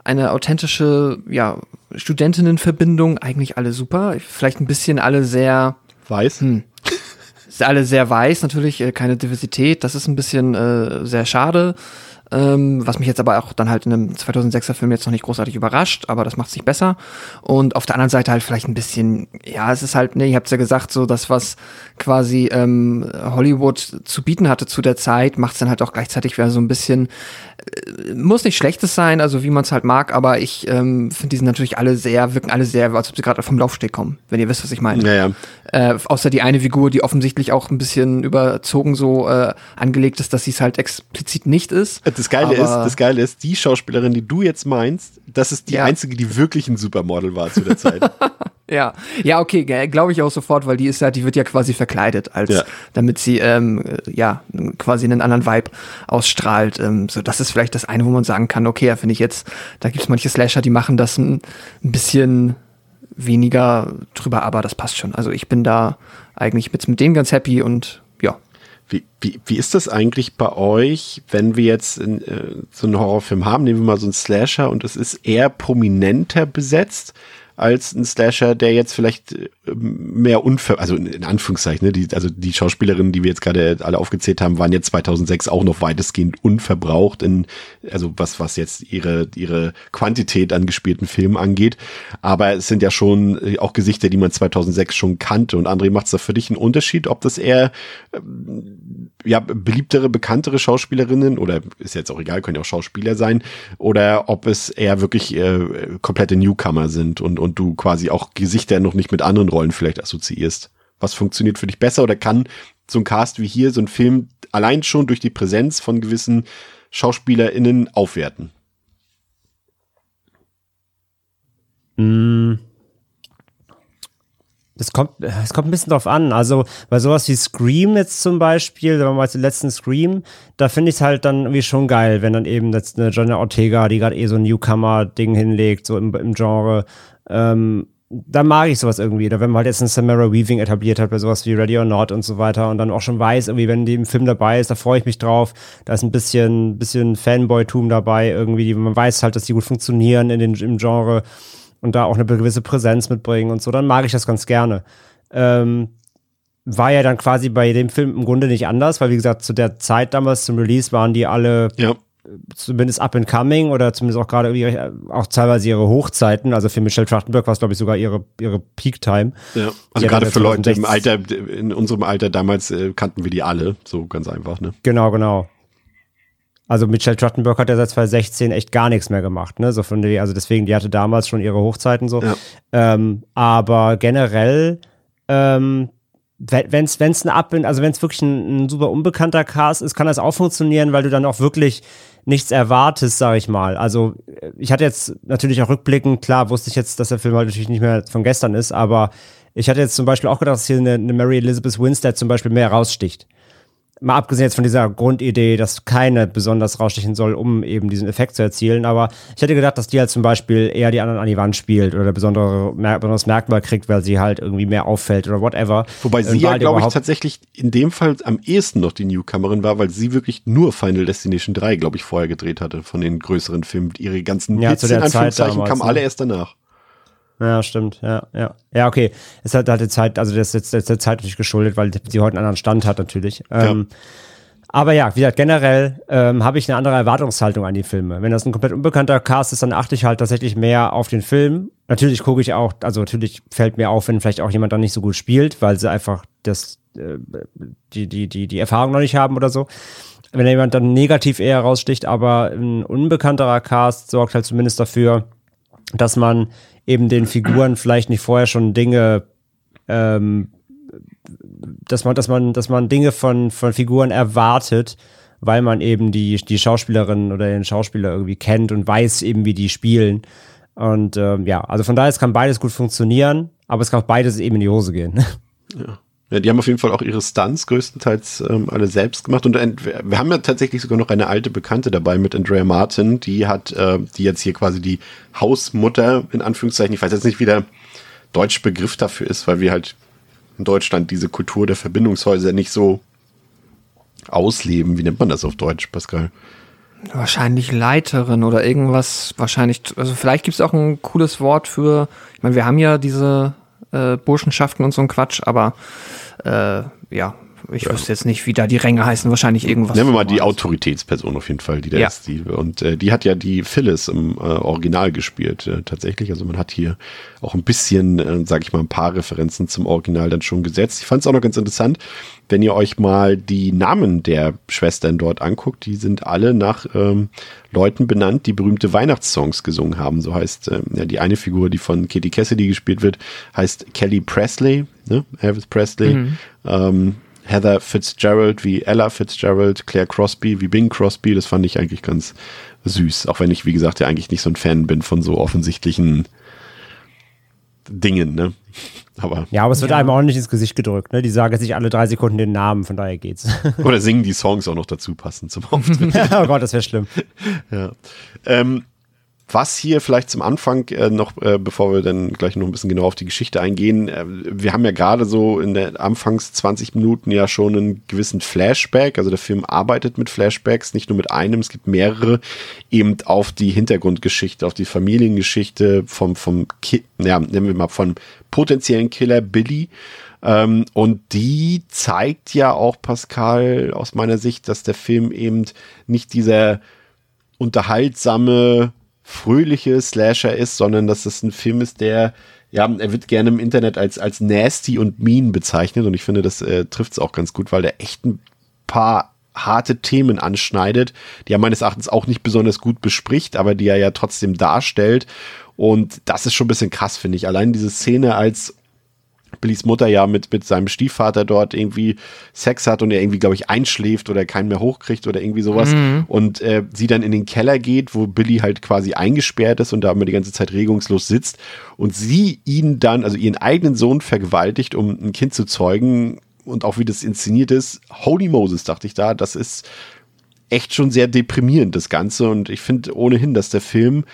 eine authentische, ja, Studentinnenverbindung eigentlich alle super. Vielleicht ein bisschen alle sehr weiß. Hm, alle sehr weiß, natürlich äh, keine Diversität. Das ist ein bisschen äh, sehr schade. Ähm, was mich jetzt aber auch dann halt in einem 2006er Film jetzt noch nicht großartig überrascht, aber das macht sich besser. Und auf der anderen Seite halt vielleicht ein bisschen, ja, es ist halt, ne, ihr habt ja gesagt, so das, was quasi ähm, Hollywood zu bieten hatte zu der Zeit, macht es dann halt auch gleichzeitig wieder so ein bisschen, äh, muss nicht schlechtes sein, also wie man es halt mag, aber ich ähm, finde, die sind natürlich alle sehr, wirken alle sehr, als ob sie gerade vom Laufsteg kommen, wenn ihr wisst, was ich meine. Ja, ja. Äh, außer die eine Figur, die offensichtlich auch ein bisschen überzogen so äh, angelegt ist, dass sie es halt explizit nicht ist. Das Geile ist, das Geile ist, die Schauspielerin, die du jetzt meinst, das ist die Ja. einzige, die wirklich ein Supermodel war zu der Zeit. Ja, ja, okay, glaube ich auch sofort, weil die ist ja, die wird ja quasi verkleidet, als Ja. damit sie ähm, äh, ja quasi einen anderen Vibe ausstrahlt. Ähm, so, das ist vielleicht das eine, wo man sagen kann, okay, ja, finde ich jetzt, da gibt's manche Slasher, die machen das ein, ein bisschen weniger drüber, aber das passt schon. Also ich bin da eigentlich mit, mit denen ganz happy und ja. Wie, wie, wie ist das eigentlich bei euch, wenn wir jetzt in, äh, so einen Horrorfilm haben, nehmen wir mal so einen Slasher und es ist eher prominenter besetzt als ein Slasher, der jetzt vielleicht äh, mehr unver, also in, Anführungszeichen, ne, die, also die Schauspielerinnen, die wir jetzt gerade alle aufgezählt haben, waren jetzt 2006 auch noch weitestgehend unverbraucht in, also was, was jetzt ihre, ihre Quantität an gespielten Filmen angeht. Aber es sind ja schon äh, auch Gesichter, die man 2006 schon kannte. Und André, macht es da für dich einen Unterschied, ob das eher ja, beliebtere, bekanntere Schauspielerinnen oder ist jetzt auch egal, können ja auch Schauspieler sein, oder ob es eher wirklich äh, komplette Newcomer sind und, und du quasi auch Gesichter noch nicht mit anderen Rollen vielleicht assoziierst. Was funktioniert für dich besser oder kann so ein Cast wie hier, so ein Film allein schon durch die Präsenz von gewissen SchauspielerInnen aufwerten? Mm. Es kommt, es kommt ein bisschen drauf an. Also bei sowas wie Scream jetzt zum Beispiel, sagen wir mal den letzten Scream, da finde ich es halt dann irgendwie schon geil, wenn dann eben jetzt eine Johnny Ortega, die gerade eh so ein Newcomer-Ding hinlegt, so im, im Genre, ähm, da mag ich sowas irgendwie. Oder wenn man halt jetzt einen Samara Weaving etabliert hat bei sowas wie Ready or Not und so weiter und dann auch schon weiß, irgendwie, wenn die im Film dabei ist, da freue ich mich drauf. Da ist ein bisschen, bisschen Fanboy-Tum dabei irgendwie. Man weiß halt, dass die gut funktionieren in den, im Genre und da auch eine gewisse Präsenz mitbringen und so, dann mag ich das ganz gerne. Ähm, war ja dann quasi bei dem Film im Grunde nicht anders, weil wie gesagt, zu der Zeit damals zum Release waren die alle Ja. zumindest up and coming oder zumindest auch gerade irgendwie auch teilweise ihre Hochzeiten. Also für Michelle Trachtenberg war es, glaube ich, sogar ihre, ihre Peak-Time. Ja, also gerade für Leute im 2016 Alter, in unserem Alter damals äh, kannten wir die alle, so ganz einfach, ne? Genau, genau. Also Michelle Trachtenberg hat ja seit 2016 echt gar nichts mehr gemacht, ne? So von der, also deswegen, die hatte damals schon ihre Hochzeiten so. Ja. Ähm, aber generell, ähm, wenn es wenn's ein Up, also wenn es wirklich ein, ein super unbekannter Cast ist, kann das auch funktionieren, weil du dann auch wirklich nichts erwartest, sag ich mal. Also äh, ich hatte jetzt natürlich auch rückblickend, klar wusste ich jetzt, dass der Film halt natürlich nicht mehr von gestern ist, aber ich hatte jetzt zum Beispiel auch gedacht, dass hier eine, eine Mary Elizabeth Winstead zum Beispiel mehr raussticht mal abgesehen jetzt von dieser Grundidee, dass keine besonders rausstechen soll, um eben diesen Effekt zu erzielen, aber ich hätte gedacht, dass die halt zum Beispiel eher die anderen an die Wand spielt oder besondere, mer besonderes Merkmal kriegt, weil sie halt irgendwie mehr auffällt oder whatever. Wobei sie ja, glaube ich, tatsächlich in dem Fall am ehesten noch die Newcomerin war, weil sie wirklich nur Final Destination 3, glaube ich, vorher gedreht hatte von den größeren Filmen. Ihre ganzen Ja, Hits zu der in Anführungszeichen Zeit damals, kamen ne? alle erst danach. Ja, stimmt, ja, ja. Ja, okay. Es hat halt die Zeit, also das ist jetzt der Zeit natürlich geschuldet, weil sie heute einen anderen Stand hat natürlich. Ähm, aber ja, wie gesagt, generell ähm, habe ich eine andere Erwartungshaltung an die Filme. Wenn das ein komplett unbekannter Cast ist, dann achte ich halt tatsächlich mehr auf den Film. Natürlich gucke ich auch, also natürlich fällt mir auf, wenn vielleicht auch jemand dann nicht so gut spielt, weil sie einfach das, äh, die, die, die, die Erfahrung noch nicht haben oder so. Wenn jemand dann negativ eher raussticht, aber ein unbekannterer Cast sorgt halt zumindest dafür, dass man eben den Figuren vielleicht nicht vorher schon Dinge, ähm, dass man, dass man, dass man Dinge von, von Figuren erwartet, weil man eben die, die Schauspielerin oder den Schauspieler irgendwie kennt und weiß eben, wie die spielen. Und ähm, ja, also von daher es kann beides gut funktionieren, aber es kann auch beides eben in die Hose gehen. Ja, die haben auf jeden Fall auch ihre Stunts größtenteils ähm, alle selbst gemacht. Und wir haben ja tatsächlich sogar noch eine alte Bekannte dabei mit Andrea Martin, die hat, äh, die jetzt hier quasi die Hausmutter, in Anführungszeichen, ich weiß jetzt nicht, wie der deutsche Begriff dafür ist, weil wir halt in Deutschland diese Kultur der Verbindungshäuser nicht so ausleben. Wie nennt man das auf Deutsch, Pascal? Wahrscheinlich Leiterin oder irgendwas. Wahrscheinlich, also vielleicht gibt es auch ein cooles Wort für, ich meine, wir haben ja diese äh, Burschenschaften und so ein Quatsch, aber äh, ja, Ich ja. wüsste jetzt nicht, wie da die Ränge heißen, wahrscheinlich irgendwas. Nennen wir mal die Autoritätsperson auf jeden Fall, die da ja. ist. Die, und äh, die hat ja die Phyllis im äh, Original gespielt, äh, tatsächlich. Also man hat hier auch ein bisschen, äh, sage ich mal, ein paar Referenzen zum Original dann schon gesetzt. Ich fand es auch noch ganz interessant, wenn ihr euch mal die Namen der Schwestern dort anguckt, die sind alle nach ähm, Leuten benannt, die berühmte Weihnachtssongs gesungen haben. So heißt äh, ja, die eine Figur, die von Katie Cassidy gespielt wird, heißt Kelly Presley, ne? Elvis Presley. Mhm. Ähm, Heather Fitzgerald wie Ella Fitzgerald, Claire Crosby wie Bing Crosby. Das fand ich eigentlich ganz süß. Auch wenn ich, wie gesagt, ja eigentlich nicht so ein Fan bin von so offensichtlichen Dingen, ne? Aber ja, aber es wird ja. einem auch nicht ins Gesicht gedrückt, ne? Die sagen sich alle drei Sekunden den Namen, von daher geht's. Oder singen die Songs auch noch dazu passen zum Auftritt. oh Gott, das wäre schlimm. Ja. Ähm, was hier vielleicht zum Anfang äh, noch, äh, bevor wir dann gleich noch ein bisschen genau auf die Geschichte eingehen, äh, wir haben ja gerade so in der Anfangs 20 Minuten ja schon einen gewissen Flashback, also der Film arbeitet mit Flashbacks, nicht nur mit einem, es gibt mehrere, eben auf die Hintergrundgeschichte, auf die Familiengeschichte vom, vom Ki ja, nennen wir mal von potenziellen Killer Billy. Ähm, und die zeigt ja auch, Pascal, aus meiner Sicht, dass der Film eben nicht dieser unterhaltsame fröhliche Slasher ist, sondern dass es ein Film ist, der, ja, er wird gerne im Internet als, als nasty und mean bezeichnet und ich finde, das äh, trifft es auch ganz gut, weil der echt ein paar harte Themen anschneidet, die er meines Erachtens auch nicht besonders gut bespricht, aber die er ja trotzdem darstellt. Und das ist schon ein bisschen krass, finde ich. Allein diese Szene, als Billys Mutter ja mit, mit seinem Stiefvater dort irgendwie Sex hat und er irgendwie, glaube ich, einschläft oder keinen mehr hochkriegt oder irgendwie sowas. Mhm. Und äh, sie dann in den Keller geht, wo Billy halt quasi eingesperrt ist und da immer die ganze Zeit regungslos sitzt. Und sie ihn dann, also ihren eigenen Sohn vergewaltigt, um ein Kind zu zeugen. Und auch wie das inszeniert ist, Holy Moses, dachte ich da, das ist echt schon sehr deprimierend, das Ganze. Und ich finde ohnehin, dass der Film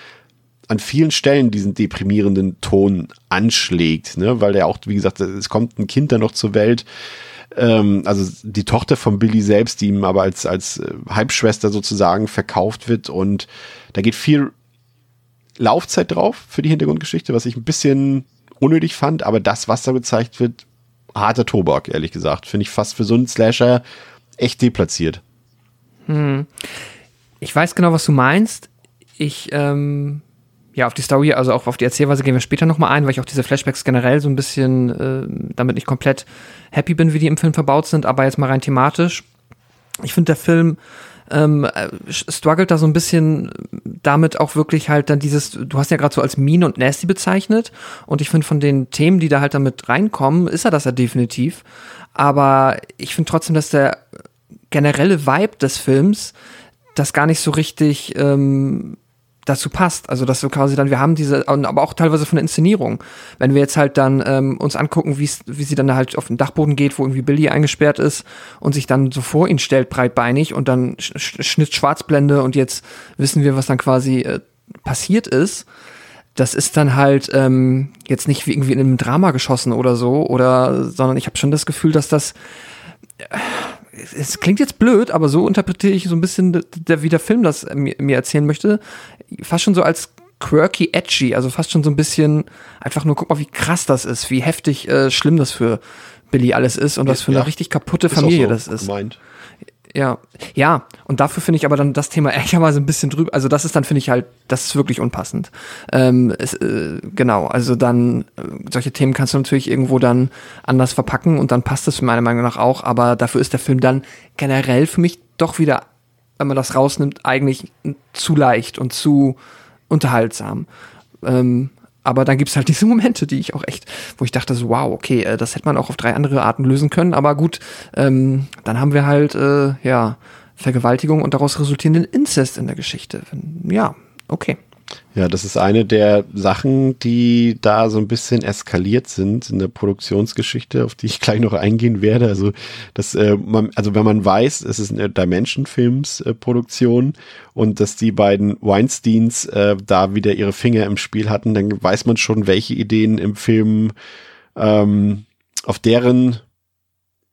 an vielen Stellen diesen deprimierenden Ton anschlägt, ne? weil er auch, wie gesagt, es kommt ein Kind dann noch zur Welt, ähm, also die Tochter von Billy selbst, die ihm aber als, als äh, Halbschwester sozusagen verkauft wird und da geht viel Laufzeit drauf für die Hintergrundgeschichte, was ich ein bisschen unnötig fand, aber das, was da gezeigt wird, harter Tobak, ehrlich gesagt, finde ich fast für so einen Slasher echt deplatziert. Hm. Ich weiß genau, was du meinst. Ich ähm, ja, auf die Story, also auch auf die Erzählweise gehen wir später nochmal ein, weil ich auch diese Flashbacks generell so ein bisschen äh, damit nicht komplett happy bin, wie die im Film verbaut sind, aber jetzt mal rein thematisch. Ich finde, der Film ähm, äh, struggelt da so ein bisschen damit auch wirklich halt dann dieses, du hast ja gerade so als mean und nasty bezeichnet und ich finde von den Themen, die da halt damit reinkommen, ist er das ja definitiv, aber ich finde trotzdem, dass der generelle Vibe des Films das gar nicht so richtig ähm, dazu passt. Also, dass so quasi dann, wir haben diese, aber auch teilweise von der Inszenierung. Wenn wir jetzt halt dann ähm, uns angucken, wie sie dann halt auf den Dachboden geht, wo irgendwie Billy eingesperrt ist und sich dann so vor ihn stellt, breitbeinig und dann Schnitt Schwarzblende und jetzt wissen wir, was dann quasi äh, passiert ist. Das ist dann halt ähm, jetzt nicht wie irgendwie in einem Drama geschossen oder so, oder, sondern ich habe schon das Gefühl, dass das äh, es klingt jetzt blöd, aber so interpretiere ich so ein bisschen, der, wie der Film das mir, erzählen möchte. Fast schon so als quirky, edgy, also fast schon so ein bisschen einfach nur, guck mal, wie krass das ist, wie heftig äh, schlimm das für Billy alles ist und was für eine ja, richtig kaputte Familie so das ist. Gemeint. Ja, ja, und dafür finde ich aber dann das Thema ehrlicherweise ein bisschen drüber. Also das ist dann finde ich halt, das ist wirklich unpassend. Ähm, es, äh, genau, also dann äh, solche Themen kannst du natürlich irgendwo dann anders verpacken und dann passt es meiner Meinung nach auch. Aber dafür ist der Film dann generell für mich doch wieder, wenn man das rausnimmt, eigentlich zu leicht und zu unterhaltsam. Ähm, aber dann gibt's halt diese Momente, die ich auch echt, wo ich dachte so, wow, okay, äh, das hätte man auch auf drei andere Arten lösen können. Aber gut, ähm, dann haben wir halt, äh, ja, Vergewaltigung und daraus resultierenden Inzest in der Geschichte. Ja, okay. Ja, das ist eine der Sachen, die da so ein bisschen eskaliert sind in der Produktionsgeschichte, auf die ich gleich noch eingehen werde. Also, das, äh, man, also wenn man weiß, es ist eine Dimension-Films-Produktion äh, und dass die beiden Weinsteins äh, da wieder ihre Finger im Spiel hatten, dann weiß man schon, welche Ideen im Film ähm, auf deren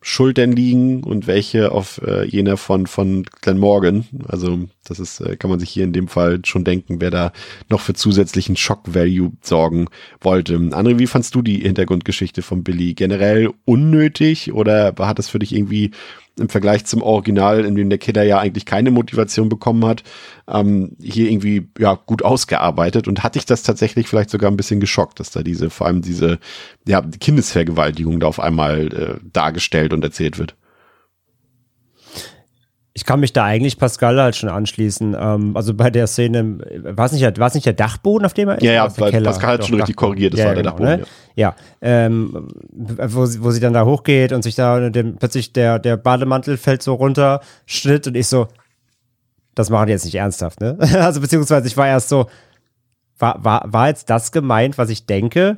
Schultern liegen und welche auf äh, jener von, von Glenn Morgan. Also das ist, äh, kann man sich hier in dem Fall schon denken, wer da noch für zusätzlichen Shock-Value sorgen wollte. André, wie fandst du die Hintergrundgeschichte von Billy? Generell unnötig oder hat das für dich irgendwie im Vergleich zum Original, in dem der Killer ja eigentlich keine Motivation bekommen hat, ähm, hier irgendwie ja gut ausgearbeitet und hatte ich das tatsächlich vielleicht sogar ein bisschen geschockt, dass da diese, vor allem diese ja, Kindesvergewaltigung da auf einmal äh, dargestellt und erzählt wird. Ich kann mich da eigentlich Pascal halt schon anschließen. Ähm, also bei der Szene, war es nicht, nicht der Dachboden, auf dem er ist? Ja, ja, weil Pascal hat schon richtig korrigiert, das ja, war der genau, Dachboden. Ne? Ja, ja ähm, wo, wo sie dann da hochgeht und sich da dem, plötzlich der, der Bademantel fällt so runter, Schnitt und ich so, das machen die jetzt nicht ernsthaft, ne? Also beziehungsweise ich war erst so, war, war, war jetzt das gemeint, was ich denke?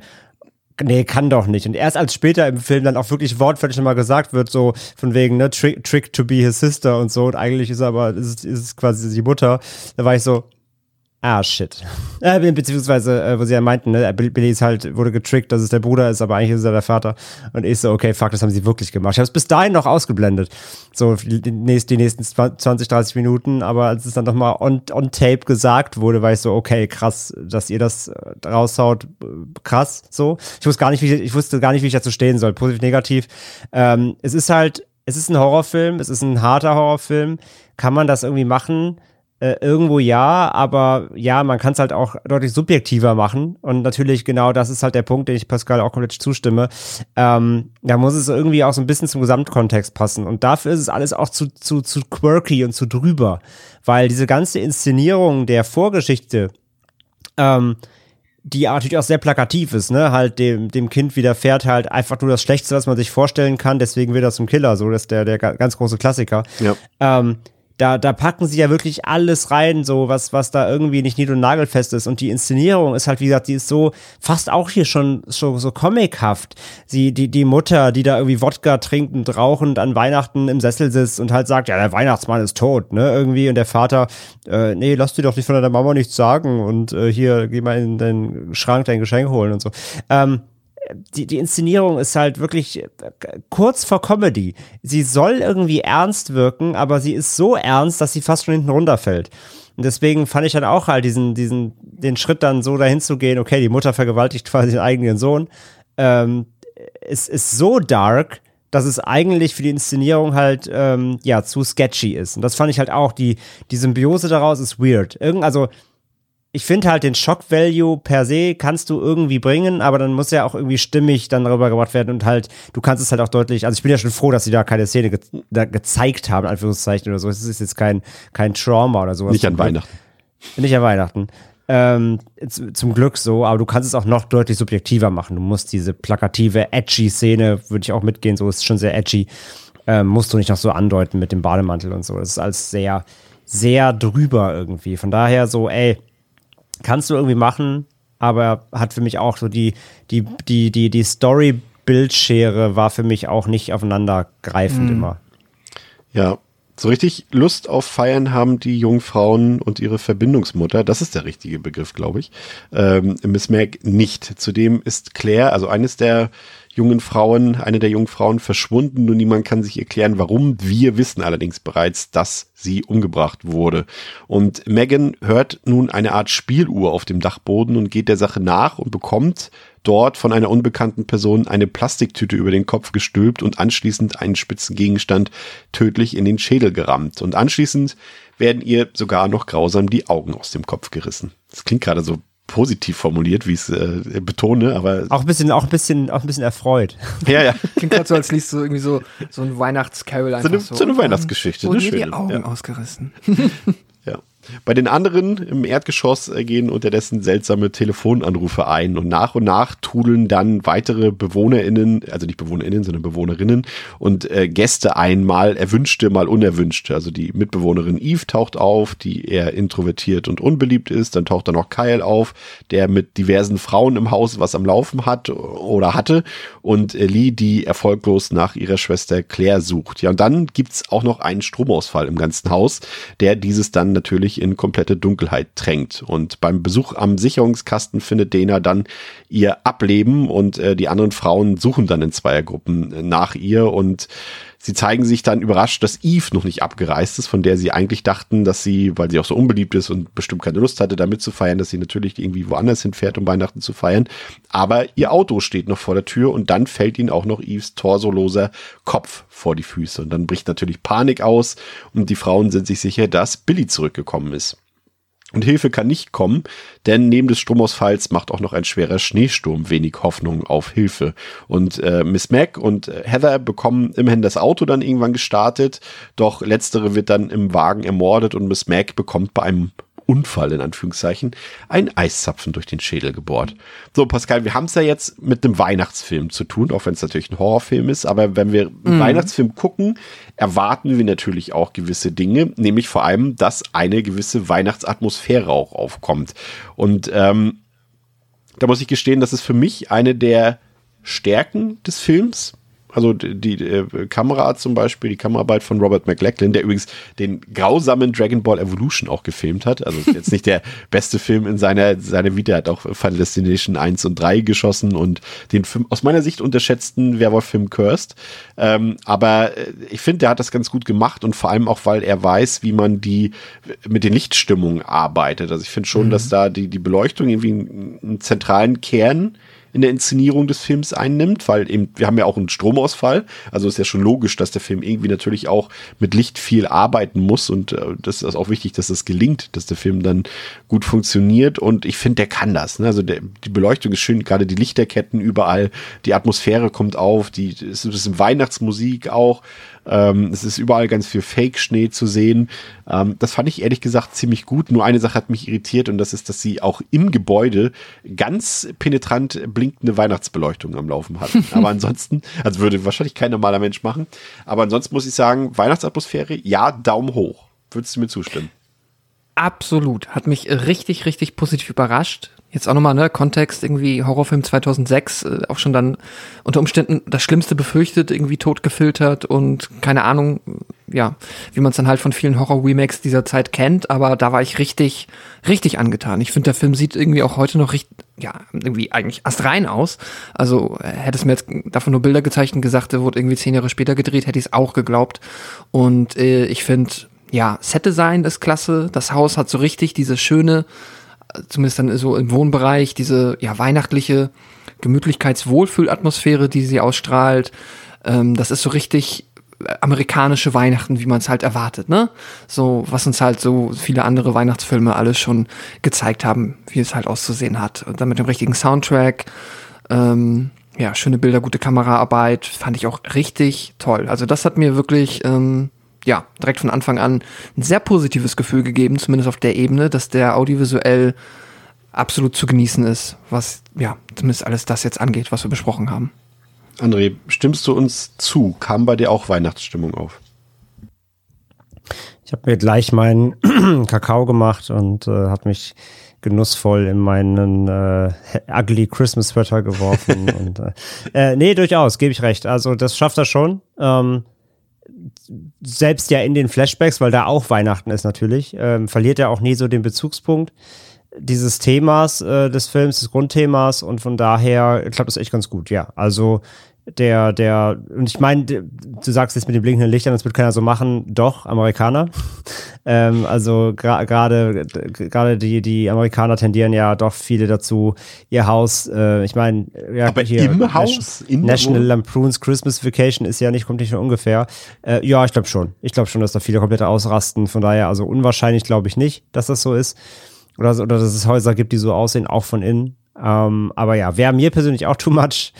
Nee, kann doch nicht. Und erst als später im Film dann auch wirklich wortwörtlich nochmal gesagt wird, so von wegen, ne, trick, trick to be his sister und so, und eigentlich ist er aber, ist, ist quasi die Mutter, da war ich so, Ah, shit. Äh, beziehungsweise, äh, wo sie ja meinten, ne, Billy ist halt, wurde getrickt, dass es der Bruder ist, aber eigentlich ist er der Vater. Und ich so, okay, fuck, das haben sie wirklich gemacht. Ich habe es bis dahin noch ausgeblendet. So, die, nächst, die nächsten 20, 30 Minuten, aber als es dann nochmal on, on tape gesagt wurde, war ich so, okay, krass, dass ihr das äh, raushaut, krass, so. Ich wusste gar nicht, wie ich, ich wusste gar nicht, wie ich dazu stehen soll, positiv, negativ. Ähm, es ist halt, es ist ein Horrorfilm, es ist ein harter Horrorfilm. Kann man das irgendwie machen? Äh, irgendwo ja, aber ja, man kann es halt auch deutlich subjektiver machen. Und natürlich, genau das ist halt der Punkt, den ich Pascal auch komplett zustimme. Ähm, da muss es irgendwie auch so ein bisschen zum Gesamtkontext passen. Und dafür ist es alles auch zu, zu, zu quirky und zu drüber. Weil diese ganze Inszenierung der Vorgeschichte, ähm, die natürlich auch sehr plakativ ist, ne? Halt dem, dem Kind widerfährt halt einfach nur das Schlechteste, was man sich vorstellen kann, deswegen wird er zum Killer, so das ist der, der ganz große Klassiker. Ja. Ähm, da, da packen sie ja wirklich alles rein, so was, was da irgendwie nicht nied- und nagelfest ist. Und die Inszenierung ist halt, wie gesagt, die ist so fast auch hier schon so, so comichaft. Sie, die, die Mutter, die da irgendwie Wodka trinkend, rauchend an Weihnachten im Sessel sitzt und halt sagt, ja, der Weihnachtsmann ist tot, ne, irgendwie. Und der Vater, äh, nee, lass dir doch nicht von deiner Mama nichts sagen und äh, hier, geh mal in den Schrank dein Geschenk holen und so. Ähm, die, die Inszenierung ist halt wirklich äh, kurz vor Comedy. Sie soll irgendwie ernst wirken, aber sie ist so ernst, dass sie fast schon hinten runterfällt. Und deswegen fand ich dann auch halt diesen, diesen, den Schritt dann so dahin zu gehen, okay, die Mutter vergewaltigt quasi den eigenen Sohn. Ähm, es ist so dark, dass es eigentlich für die Inszenierung halt ähm, ja zu sketchy ist. Und das fand ich halt auch, die, die Symbiose daraus ist weird. Irgend, also ich finde halt den Shock Value per se kannst du irgendwie bringen, aber dann muss ja auch irgendwie stimmig dann darüber gebracht werden und halt, du kannst es halt auch deutlich, also ich bin ja schon froh, dass sie da keine Szene ge da gezeigt haben, Anführungszeichen oder so. Es ist jetzt kein, kein Trauma oder sowas. Nicht an Weihnachten. Nicht an Weihnachten. Ähm, zum Glück so, aber du kannst es auch noch deutlich subjektiver machen. Du musst diese plakative, edgy Szene, würde ich auch mitgehen, so ist schon sehr edgy, ähm, musst du nicht noch so andeuten mit dem Bademantel und so. Das ist alles sehr, sehr drüber irgendwie. Von daher so, ey, kannst du irgendwie machen, aber hat für mich auch so die, die, die, die, die Story-Bildschere war für mich auch nicht aufeinandergreifend mhm. immer. Ja, so richtig Lust auf Feiern haben die Jungfrauen und ihre Verbindungsmutter, das ist der richtige Begriff, glaube ich, ähm, Miss Meg nicht. Zudem ist Claire, also eines der jungen Frauen, eine der jungen Frauen verschwunden und niemand kann sich erklären, warum. Wir wissen allerdings bereits, dass sie umgebracht wurde. Und Megan hört nun eine Art Spieluhr auf dem Dachboden und geht der Sache nach und bekommt dort von einer unbekannten Person eine Plastiktüte über den Kopf gestülpt und anschließend einen spitzen Gegenstand tödlich in den Schädel gerammt. Und anschließend werden ihr sogar noch grausam die Augen aus dem Kopf gerissen. Das klingt gerade so positiv formuliert, wie ich es äh, betone, aber. Auch ein bisschen, auch ein bisschen, auch ein bisschen erfreut. Ja, ja. Klingt gerade so, als liest du irgendwie so, so ein Weihnachtscarol einfach so. Eine, so, eine Weihnachtsgeschichte. Und mir die Augen ja. ausgerissen. Bei den anderen im Erdgeschoss äh, gehen unterdessen seltsame Telefonanrufe ein und nach und nach trudeln dann weitere BewohnerInnen, also nicht BewohnerInnen, sondern Bewohnerinnen und äh, Gäste ein, mal erwünschte, mal unerwünschte. Also die Mitbewohnerin Eve taucht auf, die eher introvertiert und unbeliebt ist. Dann taucht da noch Kyle auf, der mit diversen Frauen im Haus was am Laufen hat oder hatte und äh, Lee, die erfolglos nach ihrer Schwester Claire sucht. Ja, und dann gibt's auch noch einen Stromausfall im ganzen Haus, der dieses dann natürlich wirklich in komplette Dunkelheit drängt. Und beim Besuch am Sicherungskasten findet Dana dann ihr Ableben und äh, die anderen Frauen suchen dann in Zweiergruppen äh, nach ihr und Sie zeigen sich dann überrascht, dass Eve noch nicht abgereist ist, von der sie eigentlich dachten, dass sie, weil sie auch so unbeliebt ist und bestimmt keine Lust hatte, damit zu feiern, dass sie natürlich irgendwie woanders hinfährt, um Weihnachten zu feiern. Aber ihr Auto steht noch vor der Tür und dann fällt ihnen auch noch Eves torsoloser Kopf vor die Füße. Und dann bricht natürlich Panik aus und die Frauen sind sich sicher, dass Billy zurückgekommen ist. Und Hilfe kann nicht kommen, denn neben des Stromausfalls macht auch noch ein schwerer Schneesturm wenig Hoffnung auf Hilfe. Und äh, Miss Mac und Heather bekommen immerhin das Auto dann irgendwann gestartet, doch letztere wird dann im Wagen ermordet und Miss Mac bekommt bei einem Unfall in Anführungszeichen ein Eiszapfen durch den Schädel gebohrt. So, Pascal, wir haben es ja jetzt mit einem Weihnachtsfilm zu tun, auch wenn es natürlich ein Horrorfilm ist, aber wenn wir einen mhm. Weihnachtsfilm gucken, erwarten wir natürlich auch gewisse Dinge, nämlich vor allem, dass eine gewisse Weihnachtsatmosphäre auch aufkommt. Und ähm, da muss ich gestehen, das ist für mich eine der Stärken des Films, also die, die äh, Kamera zum Beispiel, die Kameraarbeit von Robert McLachlan, der übrigens den grausamen Dragon Ball Evolution auch gefilmt hat. Also jetzt nicht der beste Film in seiner, seiner Vita, hat auch Final Destination 1 und 3 geschossen und den Film, aus meiner Sicht unterschätzten Werwolf-Film Cursed. Ähm, aber äh, ich finde, der hat das ganz gut gemacht und vor allem auch, weil er weiß, wie man die mit den Lichtstimmungen arbeitet. Also ich finde schon, mhm. dass da die, die Beleuchtung irgendwie einen, einen zentralen Kern in der Inszenierung des Films einnimmt, weil eben, wir haben ja auch einen Stromausfall. Also ist ja schon logisch, dass der Film irgendwie natürlich auch mit Licht viel arbeiten muss und äh, das ist auch wichtig, dass das gelingt, dass der Film dann gut funktioniert und ich finde, der kann das. Ne? Also der, die Beleuchtung ist schön, gerade die Lichterketten überall, die Atmosphäre kommt auf, die ist ein bisschen Weihnachtsmusik auch. Ähm, es ist überall ganz viel Fake-Schnee zu sehen. Ähm, das fand ich ehrlich gesagt ziemlich gut. Nur eine Sache hat mich irritiert und das ist, dass sie auch im Gebäude ganz penetrant blinkende Weihnachtsbeleuchtung am Laufen hatten. Aber ansonsten, also würde wahrscheinlich kein normaler Mensch machen. Aber ansonsten muss ich sagen, Weihnachtsatmosphäre, ja, Daumen hoch. Würdest du mir zustimmen? Absolut. Hat mich richtig, richtig positiv überrascht. Jetzt auch nochmal, ne, Kontext, irgendwie Horrorfilm 2006, äh, auch schon dann unter Umständen das Schlimmste befürchtet, irgendwie tot gefiltert und keine Ahnung, ja, wie man es dann halt von vielen Horror-Remakes dieser Zeit kennt, aber da war ich richtig, richtig angetan. Ich finde, der Film sieht irgendwie auch heute noch richtig, ja, irgendwie eigentlich astrein aus. Also äh, hätte es mir jetzt davon nur Bilder gezeigt und gesagt, der wurde irgendwie zehn Jahre später gedreht, hätte ich es auch geglaubt. Und äh, ich finde, ja, Set-Design ist klasse. Das Haus hat so richtig diese schöne, zumindest dann so im Wohnbereich, diese ja weihnachtliche Gemütlichkeits-Wohlfühlatmosphäre, die sie ausstrahlt. Ähm, das ist so richtig amerikanische Weihnachten, wie man es halt erwartet, ne? So, was uns halt so viele andere Weihnachtsfilme alles schon gezeigt haben, wie es halt auszusehen hat. Und dann mit dem richtigen Soundtrack, ähm, ja, schöne Bilder, gute Kameraarbeit, fand ich auch richtig toll. Also das hat mir wirklich ähm, ja, direkt von Anfang an ein sehr positives Gefühl gegeben, zumindest auf der Ebene, dass der audiovisuell absolut zu genießen ist, was, ja, zumindest alles das jetzt angeht, was wir besprochen haben. André, stimmst du uns zu? Kam bei dir auch Weihnachtsstimmung auf? Ich habe mir gleich meinen Kakao gemacht und äh, habe mich genussvoll in meinen äh, ugly Christmas Sweater geworfen. und, äh, äh, nee, durchaus, gebe ich recht. Also das schafft er schon. Ähm, selbst ja in den Flashbacks, weil da auch Weihnachten ist natürlich, ähm, verliert er auch nie so den Bezugspunkt dieses Themas äh, des Films, des Grundthemas und von daher klappt das echt ganz gut, ja. Also der, der, und ich meine, du sagst jetzt mit den blinkenden Lichtern, das wird keiner so machen, doch, Amerikaner. ähm, also gerade gerade die, die Amerikaner tendieren ja doch viele dazu, ihr Haus, äh, ich meine, ja, Aber hier, im Haus? In National Lampoon's Christmas Vacation ist ja nicht, kommt nicht von ungefähr. Äh, ja, ich glaube schon. Ich glaube schon, dass da viele komplett ausrasten. Von daher, also unwahrscheinlich glaube ich nicht, dass das so ist. Oder, oder dass es Häuser gibt, die so aussehen, auch von innen. Ähm, aber ja, wäre mir persönlich auch too much.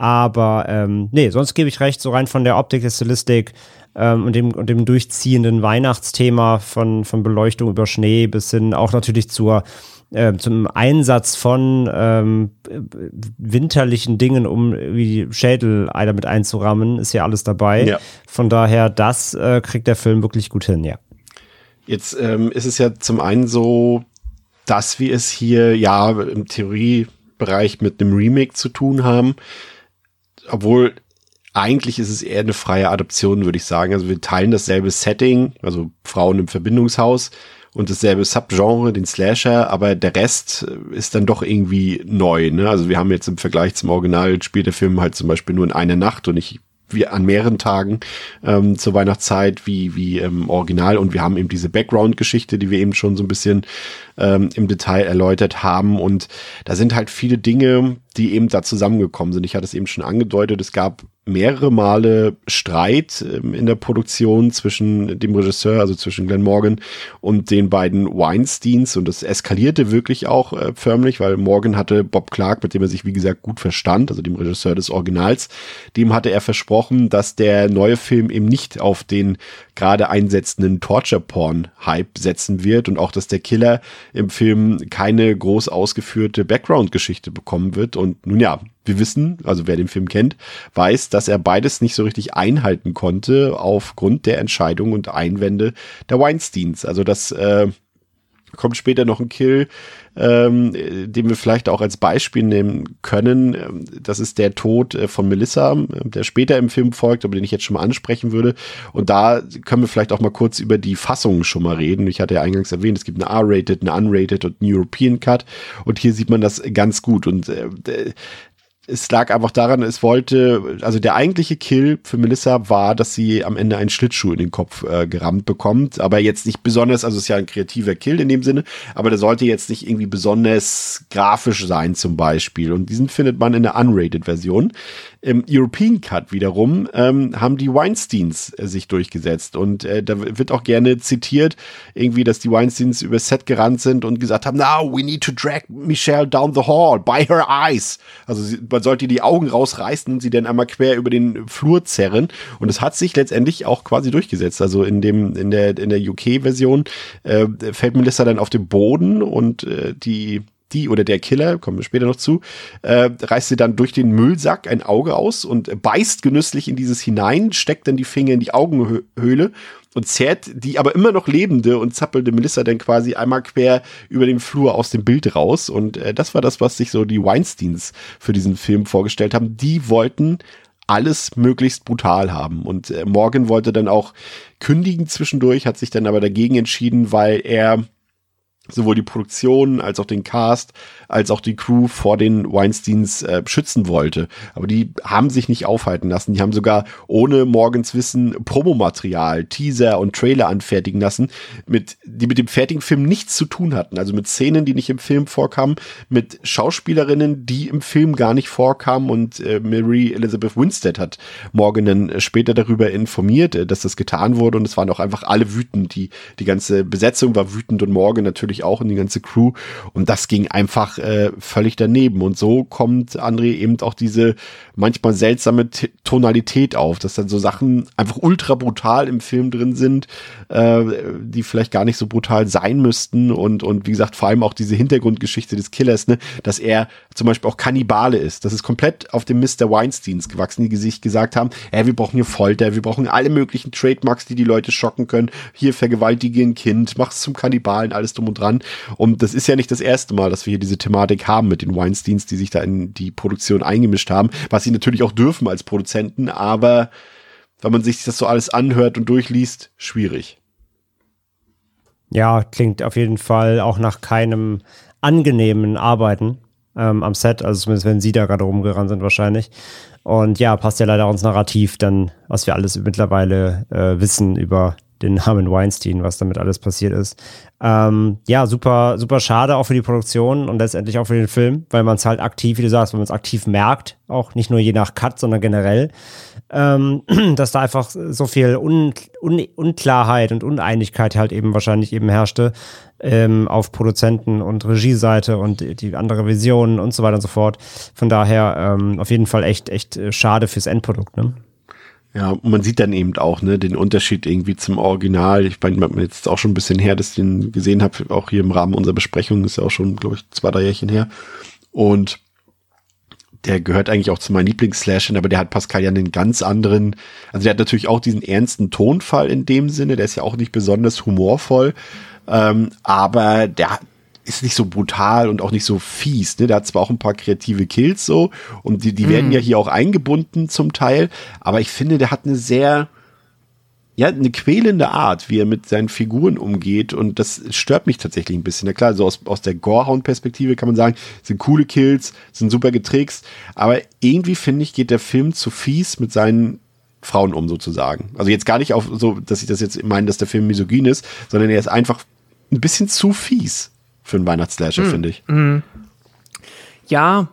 Aber ähm, nee, sonst gebe ich recht, so rein von der Optik, der Stilistik ähm, und, dem, und dem durchziehenden Weihnachtsthema von, von Beleuchtung über Schnee bis hin auch natürlich zur äh, zum Einsatz von ähm, winterlichen Dingen, um die Schädel damit einzurammen, ist ja alles dabei. Ja. Von daher, das äh, kriegt der Film wirklich gut hin, ja. Jetzt ähm, ist es ja zum einen so, dass wir es hier ja im Theoriebereich mit einem Remake zu tun haben obwohl eigentlich ist es eher eine freie Adoption, würde ich sagen. Also wir teilen dasselbe Setting, also Frauen im Verbindungshaus und dasselbe Subgenre, den Slasher, aber der Rest ist dann doch irgendwie neu. Ne? Also wir haben jetzt im Vergleich zum Original spielt der Film halt zum Beispiel nur in einer Nacht und nicht wie an mehreren Tagen ähm, zur Weihnachtszeit wie wie im Original und wir haben eben diese Background-Geschichte, die wir eben schon so ein bisschen ähm, im Detail erläutert haben. Und da sind halt viele Dinge, die eben da zusammengekommen sind. Ich hatte es eben schon angedeutet, es gab mehrere Male Streit ähm, in der Produktion zwischen dem Regisseur, also zwischen Glenn Morgan und den beiden Weinsteins. Und das eskalierte wirklich auch äh, förmlich, weil Morgan hatte Bob Clark, mit dem er sich wie gesagt gut verstand, also dem Regisseur des Originals, dem hatte er versprochen, dass der neue Film eben nicht auf den gerade einsetzenden Torture-Porn-Hype setzen wird und auch, dass der Killer im Film keine groß ausgeführte Background-Geschichte bekommen wird. Und nun ja, wir wissen, also wer den Film kennt, weiß, dass er beides nicht so richtig einhalten konnte aufgrund der Entscheidung und Einwände der Weinsteins. Also das äh, kommt später noch ein Kill, ähm, den wir vielleicht auch als Beispiel nehmen können. Das ist der Tod äh, von Melissa, der später im Film folgt, aber den ich jetzt schon mal ansprechen würde. Und da können wir vielleicht auch mal kurz über die Fassungen schon mal reden. Ich hatte ja eingangs erwähnt, es gibt eine R-Rated, eine Unrated und einen European Cut. Und hier sieht man das ganz gut. Und äh, es lag einfach daran, es wollte, also der eigentliche Kill für Melissa war, dass sie am Ende einen Schlittschuh in den Kopf äh, gerammt bekommt, aber jetzt nicht besonders, also es ist ja ein kreativer Kill in dem Sinne, aber der sollte jetzt nicht irgendwie besonders grafisch sein zum Beispiel und diesen findet man in der Unrated-Version. Im European Cut wiederum ähm, haben die Weinsteins äh, sich durchgesetzt und äh, da wird auch gerne zitiert, irgendwie, dass die Weinsteins über Set gerannt sind und gesagt haben, now we need to drag Michelle down the hall by her eyes. Also man sollte die Augen rausreißen und sie dann einmal quer über den Flur zerren und es hat sich letztendlich auch quasi durchgesetzt. Also in dem in der in der UK-Version äh, fällt Melissa dann auf den Boden und äh, die die oder der Killer, kommen wir später noch zu, äh, reißt sie dann durch den Müllsack ein Auge aus und beißt genüsslich in dieses hinein, steckt dann die Finger in die Augenhöhle und zerrt die aber immer noch lebende und zappelnde Melissa dann quasi einmal quer über den Flur aus dem Bild raus. Und äh, das war das, was sich so die Weinsteins für diesen Film vorgestellt haben. Die wollten alles möglichst brutal haben. Und äh, Morgan wollte dann auch kündigen zwischendurch, hat sich dann aber dagegen entschieden, weil er sowohl die Produktion als auch den Cast als auch die Crew vor den Weinsteins äh, schützen wollte. Aber die haben sich nicht aufhalten lassen. Die haben sogar ohne Morgens Wissen Promomaterial, Teaser und Trailer anfertigen lassen, mit, die mit dem fertigen Film nichts zu tun hatten. Also mit Szenen, die nicht im Film vorkamen, mit Schauspielerinnen, die im Film gar nicht vorkamen. Und äh, Mary Elizabeth Winstead hat Morgan dann später darüber informiert, äh, dass das getan wurde. Und es waren auch einfach alle wütend. Die, die ganze Besetzung war wütend und Morgan natürlich auch und die ganze Crew. Und das ging einfach äh, völlig daneben. Und so kommt André eben auch diese manchmal seltsame T Tonalität auf, dass dann so Sachen einfach ultra brutal im Film drin sind, äh, die vielleicht gar nicht so brutal sein müssten. Und, und wie gesagt, vor allem auch diese Hintergrundgeschichte des Killers, ne, dass er zum Beispiel auch Kannibale ist. Das ist komplett auf dem Mr. Weinsteins gewachsen, die sich gesagt haben, ja, wir brauchen hier Folter, wir brauchen alle möglichen Trademarks, die die Leute schocken können. Hier vergewaltige ein Kind, mach's zum Kannibalen, alles drum und dran. Und das ist ja nicht das erste Mal, dass wir hier diese Thematik haben mit den Weinsteins, die sich da in die Produktion eingemischt haben, was sie natürlich auch dürfen als Produzenten, aber wenn man sich das so alles anhört und durchliest, schwierig. Ja, klingt auf jeden Fall auch nach keinem angenehmen Arbeiten ähm, am Set, also zumindest wenn sie da gerade rumgerannt sind wahrscheinlich. Und ja, passt ja leider auch ins Narrativ dann, was wir alles mittlerweile äh, wissen über den Namen Weinstein, was damit alles passiert ist. Ähm, ja, super, super schade auch für die Produktion und letztendlich auch für den Film, weil man es halt aktiv, wie du sagst, wenn man es aktiv merkt, auch nicht nur je nach Cut, sondern generell, ähm, dass da einfach so viel Un Un Unklarheit und Uneinigkeit halt eben wahrscheinlich eben herrschte ähm, auf Produzenten- und Regieseite und die andere Visionen und so weiter und so fort. Von daher ähm, auf jeden Fall echt, echt äh, schade fürs Endprodukt, ne? Ja, man sieht dann eben auch ne, den Unterschied irgendwie zum Original. Ich meine, jetzt auch schon ein bisschen her, dass ich den gesehen habe, auch hier im Rahmen unserer Besprechung, ist ja auch schon, glaube ich, zwei, drei Jährchen her. Und der gehört eigentlich auch zu meinen Lieblings-Slashern, aber der hat Pascal ja einen ganz anderen, also der hat natürlich auch diesen ernsten Tonfall in dem Sinne, der ist ja auch nicht besonders humorvoll, ähm, aber der ist nicht so brutal und auch nicht so fies. Ne? Der hat zwar auch ein paar kreative Kills so und die, die mm. werden mhm. ja hier auch eingebunden zum Teil, aber ich finde, der hat eine sehr, ja, eine quälende Art, wie er mit seinen Figuren umgeht und das stört mich tatsächlich ein bisschen. Na klar, so aus, aus der Gorehound-Perspektive kann man sagen, sind coole Kills, sind super getrickst, aber irgendwie finde ich, geht der Film zu fies mit seinen Frauen um sozusagen. Also jetzt gar nicht auf so, dass ich das jetzt meine, dass der Film misogyn ist, sondern er ist einfach ein bisschen zu fies für einen Weihnachtsslasher, mm. finde ich. Mm. Ja,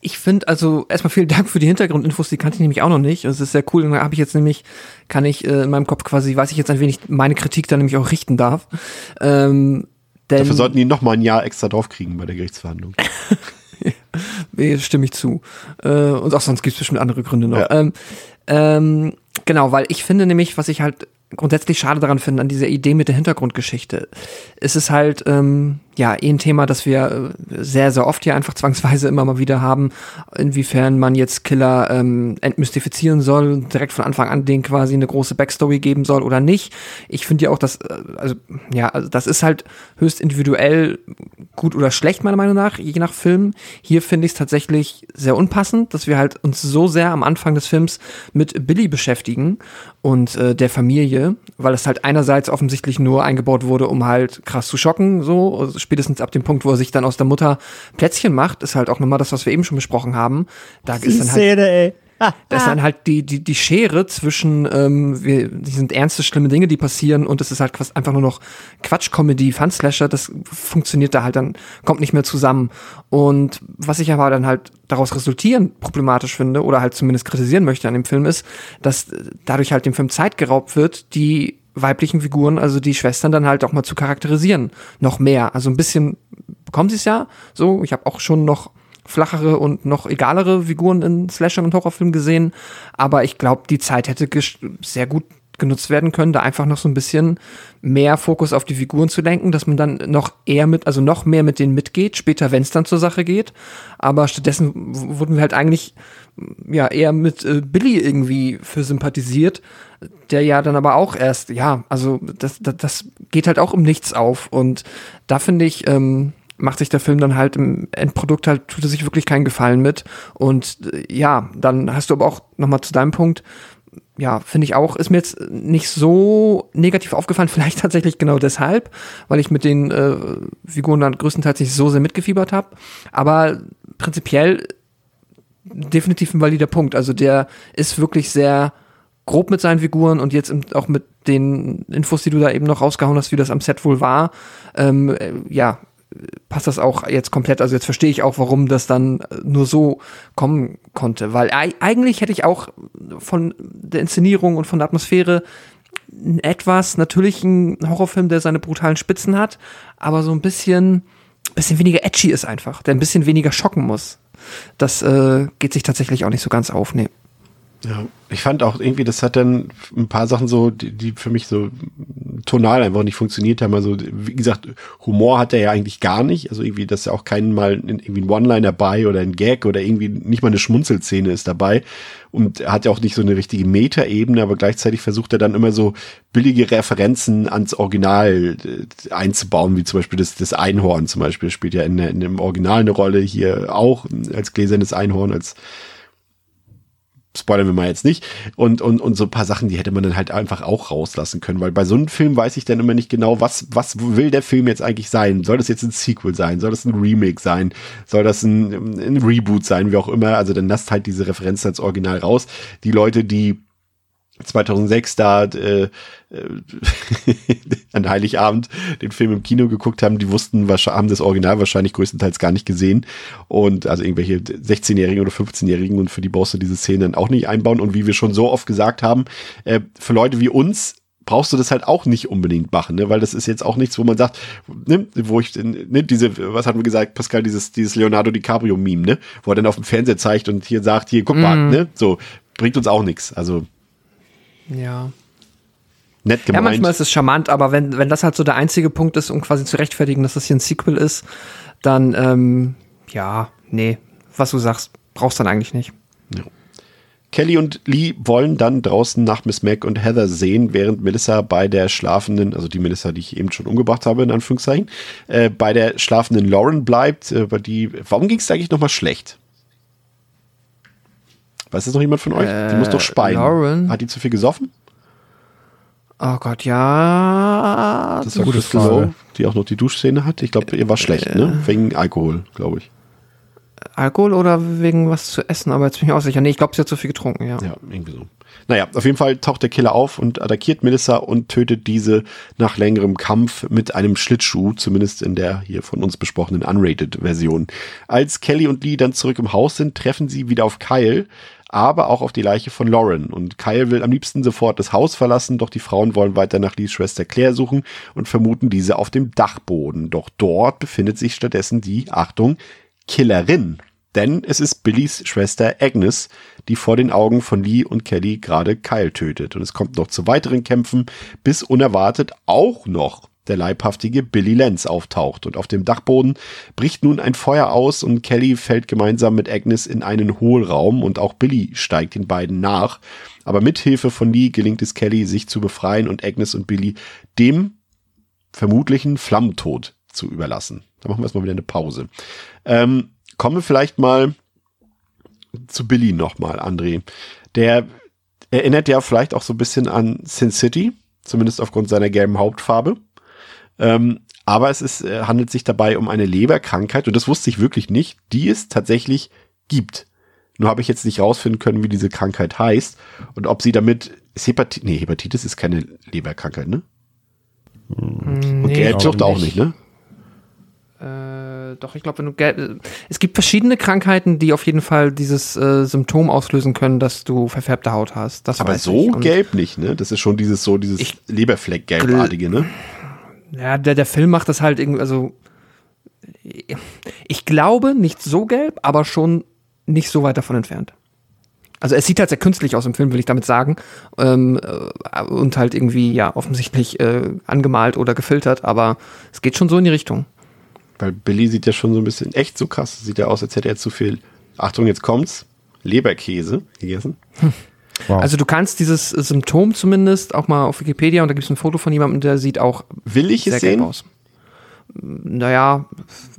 ich finde, also erstmal vielen Dank für die Hintergrundinfos, die kannte ich nämlich auch noch nicht. Das ist sehr cool. Und da habe ich jetzt nämlich, kann ich äh, in meinem Kopf quasi, weiß ich jetzt ein wenig, meine Kritik da nämlich auch richten darf. Ähm, Dafür sollten die noch mal ein Jahr extra draufkriegen bei der Gerichtsverhandlung. ja, stimme ich zu. Äh, und auch sonst gibt es bestimmt andere Gründe noch. Ja. Ähm, ähm, genau, weil ich finde nämlich, was ich halt grundsätzlich schade daran finde, an dieser Idee mit der Hintergrundgeschichte, ist es halt, ähm, ja, eh ein Thema, das wir äh, sehr, sehr oft hier einfach zwangsweise immer mal wieder haben, inwiefern man jetzt Killer ähm, entmystifizieren soll direkt von Anfang an denen quasi eine große Backstory geben soll oder nicht. Ich finde ja auch, dass, äh, also, ja, also das ist halt höchst individuell gut oder schlecht, meiner Meinung nach, je nach Film. Hier finde ich es tatsächlich sehr unpassend, dass wir halt uns so sehr am Anfang des Films mit Billy beschäftigen und äh, der Familie, weil es halt einerseits offensichtlich nur eingebaut wurde, um halt krass zu schocken, so, also spätestens ab dem Punkt, wo er sich dann aus der Mutter Plätzchen macht, ist halt auch nochmal das, was wir eben schon besprochen haben. Da die ist dann halt, Szene, ey. Ah, das ist dann halt die, die, die Schere zwischen, ähm, wir, die sind ernste, schlimme Dinge, die passieren und es ist halt einfach nur noch Quatsch-Comedy, Fun-Slasher, das funktioniert da halt dann, kommt nicht mehr zusammen. Und was ich aber dann halt daraus resultieren problematisch finde oder halt zumindest kritisieren möchte an dem Film ist, dass dadurch halt dem Film Zeit geraubt wird, die weiblichen Figuren, also die Schwestern, dann halt auch mal zu charakterisieren. Noch mehr. Also ein bisschen bekommen sie es ja. So, ich habe auch schon noch flachere und noch egalere Figuren in Slasher und Horrorfilmen gesehen. Aber ich glaube, die Zeit hätte sehr gut genutzt werden können, da einfach noch so ein bisschen mehr Fokus auf die Figuren zu lenken, dass man dann noch eher mit, also noch mehr mit denen mitgeht, später, wenn es dann zur Sache geht. Aber stattdessen wurden wir halt eigentlich ja eher mit äh, Billy irgendwie für sympathisiert, der ja dann aber auch erst, ja, also das, das, das geht halt auch um nichts auf. Und da finde ich, ähm, macht sich der Film dann halt im Endprodukt halt, tut er sich wirklich keinen Gefallen mit. Und äh, ja, dann hast du aber auch nochmal zu deinem Punkt, ja, finde ich auch, ist mir jetzt nicht so negativ aufgefallen, vielleicht tatsächlich genau deshalb, weil ich mit den äh, Figuren dann größtenteils nicht so sehr mitgefiebert habe. Aber prinzipiell definitiv ein valider Punkt. Also der ist wirklich sehr grob mit seinen Figuren und jetzt auch mit den Infos, die du da eben noch rausgehauen hast, wie das am Set wohl war. Ähm, äh, ja, passt das auch jetzt komplett. Also jetzt verstehe ich auch, warum das dann nur so kommen konnte. Weil eigentlich hätte ich auch von der Inszenierung und von der Atmosphäre etwas natürlich ein Horrorfilm, der seine brutalen Spitzen hat, aber so ein bisschen, bisschen weniger edgy ist einfach, der ein bisschen weniger schocken muss. Das äh, geht sich tatsächlich auch nicht so ganz auf. Nee. Ja, ich fand auch irgendwie, das hat dann ein paar Sachen so, die, die für mich so tonal einfach nicht funktioniert haben. Also, wie gesagt, Humor hat er ja eigentlich gar nicht. Also irgendwie, dass ja auch keinen mal irgendwie ein One-Liner dabei oder ein Gag oder irgendwie nicht mal eine Schmunzelszene ist dabei. Und er hat ja auch nicht so eine richtige Meta-Ebene, aber gleichzeitig versucht er dann immer so billige Referenzen ans Original äh, einzubauen, wie zum Beispiel das, das Einhorn zum Beispiel. Spielt ja in, in dem Original eine Rolle, hier auch als gläsernes Einhorn, als spoilern wir mal jetzt nicht. Und, und, und so ein paar Sachen, die hätte man dann halt einfach auch rauslassen können, weil bei so einem Film weiß ich dann immer nicht genau, was, was will der Film jetzt eigentlich sein? Soll das jetzt ein Sequel sein? Soll das ein Remake sein? Soll das ein, ein Reboot sein? Wie auch immer. Also dann lasst halt diese Referenz als Original raus. Die Leute, die 2006 da äh, äh, an Heiligabend den Film im Kino geguckt haben, die wussten, haben das Original wahrscheinlich größtenteils gar nicht gesehen. Und also irgendwelche 16-Jährigen oder 15-Jährigen und für die brauchst du diese Szene dann auch nicht einbauen. Und wie wir schon so oft gesagt haben, äh, für Leute wie uns brauchst du das halt auch nicht unbedingt machen, ne? weil das ist jetzt auch nichts, wo man sagt, ne, wo ich, ne, diese, was hatten wir gesagt, Pascal, dieses, dieses Leonardo DiCaprio-Meme, ne, wo er dann auf dem Fernseher zeigt und hier sagt, hier, guck mal, mm. ne, so, bringt uns auch nichts, also ja. Nett gemeint. Ja, manchmal ist es charmant, aber wenn, wenn das halt so der einzige Punkt ist, um quasi zu rechtfertigen, dass das hier ein Sequel ist, dann, ähm, ja, nee, was du sagst, brauchst dann eigentlich nicht. Ja. Kelly und Lee wollen dann draußen nach Miss Mac und Heather sehen, während Melissa bei der schlafenden, also die Melissa, die ich eben schon umgebracht habe, in Anführungszeichen, äh, bei der schlafenden Lauren bleibt. Äh, bei die, warum ging es eigentlich nochmal schlecht? Weiß das noch jemand von euch? die muss doch speien. Lauren? Hat die zu viel gesoffen? Oh Gott, ja. Das war gute Crystal Frage. Lowe, die auch noch die Duschszene hat. Ich glaube, ihr war schlecht, ne? Wegen Alkohol, glaube ich. Alkohol oder wegen was zu essen, aber jetzt bin ich auch sicher. Nee, ich glaube, sie hat zu viel getrunken, ja. Ja, irgendwie so. Naja, auf jeden Fall taucht der Killer auf und attackiert Melissa und tötet diese nach längerem Kampf mit einem Schlittschuh, zumindest in der hier von uns besprochenen Unrated-Version. Als Kelly und Lee dann zurück im Haus sind, treffen sie wieder auf Kyle, aber auch auf die Leiche von Lauren. Und Kyle will am liebsten sofort das Haus verlassen, doch die Frauen wollen weiter nach Lees Schwester Claire suchen und vermuten diese auf dem Dachboden. Doch dort befindet sich stattdessen die, Achtung, Killerin. Denn es ist Billys Schwester Agnes, die vor den Augen von Lee und Kelly gerade Kyle tötet. Und es kommt noch zu weiteren Kämpfen, bis unerwartet auch noch der leibhaftige Billy Lenz auftaucht. Und auf dem Dachboden bricht nun ein Feuer aus und Kelly fällt gemeinsam mit Agnes in einen Hohlraum und auch Billy steigt den beiden nach. Aber mit Hilfe von Lee gelingt es Kelly, sich zu befreien und Agnes und Billy dem vermutlichen Flammentod zu überlassen. Da machen wir erstmal wieder eine Pause. Ähm, kommen wir vielleicht mal zu Billy nochmal, André. Der erinnert ja vielleicht auch so ein bisschen an Sin City, zumindest aufgrund seiner gelben Hauptfarbe. Ähm, aber es ist, äh, handelt sich dabei um eine Leberkrankheit, und das wusste ich wirklich nicht, die es tatsächlich gibt. Nur habe ich jetzt nicht rausfinden können, wie diese Krankheit heißt und ob sie damit ist Hepatitis, nee, Hepatitis ist keine Leberkrankheit, ne? Und Nee, Gelbsucht glaub auch nicht, ne? Äh, doch, ich glaube, wenn du Gel es gibt verschiedene Krankheiten, die auf jeden Fall dieses äh, Symptom auslösen können, dass du verfärbte Haut hast. Das Aber so. Und, gelb nicht, ne? Das ist schon dieses so dieses Leberfleck-gelbartige, ne? Ja, der, der Film macht das halt irgendwie, also ich glaube nicht so gelb, aber schon nicht so weit davon entfernt. Also es sieht halt sehr künstlich aus im Film, will ich damit sagen. Ähm, äh, und halt irgendwie, ja, offensichtlich äh, angemalt oder gefiltert, aber es geht schon so in die Richtung. Weil Billy sieht ja schon so ein bisschen echt so krass. Sieht ja aus, als hätte er zu viel. Achtung, jetzt kommt's. Leberkäse gegessen. Wow. Also du kannst dieses Symptom zumindest auch mal auf Wikipedia und da gibt es ein Foto von jemandem, der sieht auch Will ich sehr es sehen? aus. Naja,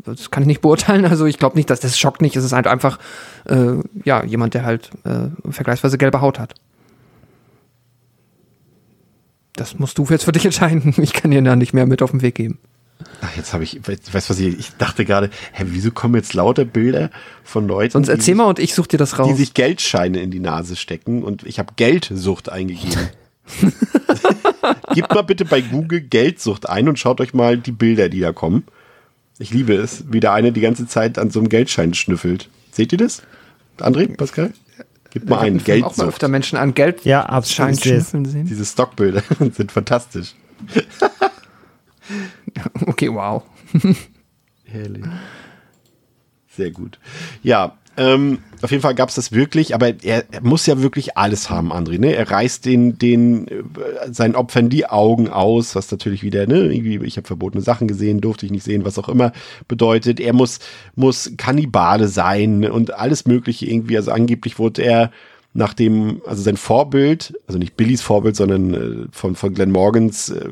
das kann ich nicht beurteilen. Also ich glaube nicht, dass das schockt nicht. Es ist halt einfach äh, ja jemand, der halt äh, vergleichsweise gelbe Haut hat. Das musst du jetzt für dich entscheiden. Ich kann dir da nicht mehr mit auf den Weg geben. Ach, jetzt habe ich, weißt du, was ich, ich dachte gerade, hä, wieso kommen jetzt lauter Bilder von Leuten, Sonst die, erzähl mal und ich such dir das die raus. sich Geldscheine in die Nase stecken und ich habe Geldsucht eingegeben. Gebt mal bitte bei Google Geldsucht ein und schaut euch mal die Bilder, die da kommen. Ich liebe es, wie der eine die ganze Zeit an so einem Geldschein schnüffelt. Seht ihr das? André, Pascal? Gebt mal ein, Ich hab Auch mal öfter Menschen an Geld Ja, absolut. Diese Stockbilder sind fantastisch. Okay, wow. Herrlich. Sehr gut. Ja, ähm, auf jeden Fall gab es das wirklich, aber er, er muss ja wirklich alles haben, André. Ne? Er reißt den, den äh, seinen Opfern die Augen aus, was natürlich wieder, ne, irgendwie, ich habe verbotene Sachen gesehen, durfte ich nicht sehen, was auch immer bedeutet. Er muss, muss Kannibale sein und alles Mögliche irgendwie. Also angeblich wurde er nach dem, also sein Vorbild, also nicht Billys Vorbild, sondern äh, von, von Glenn Morgans äh,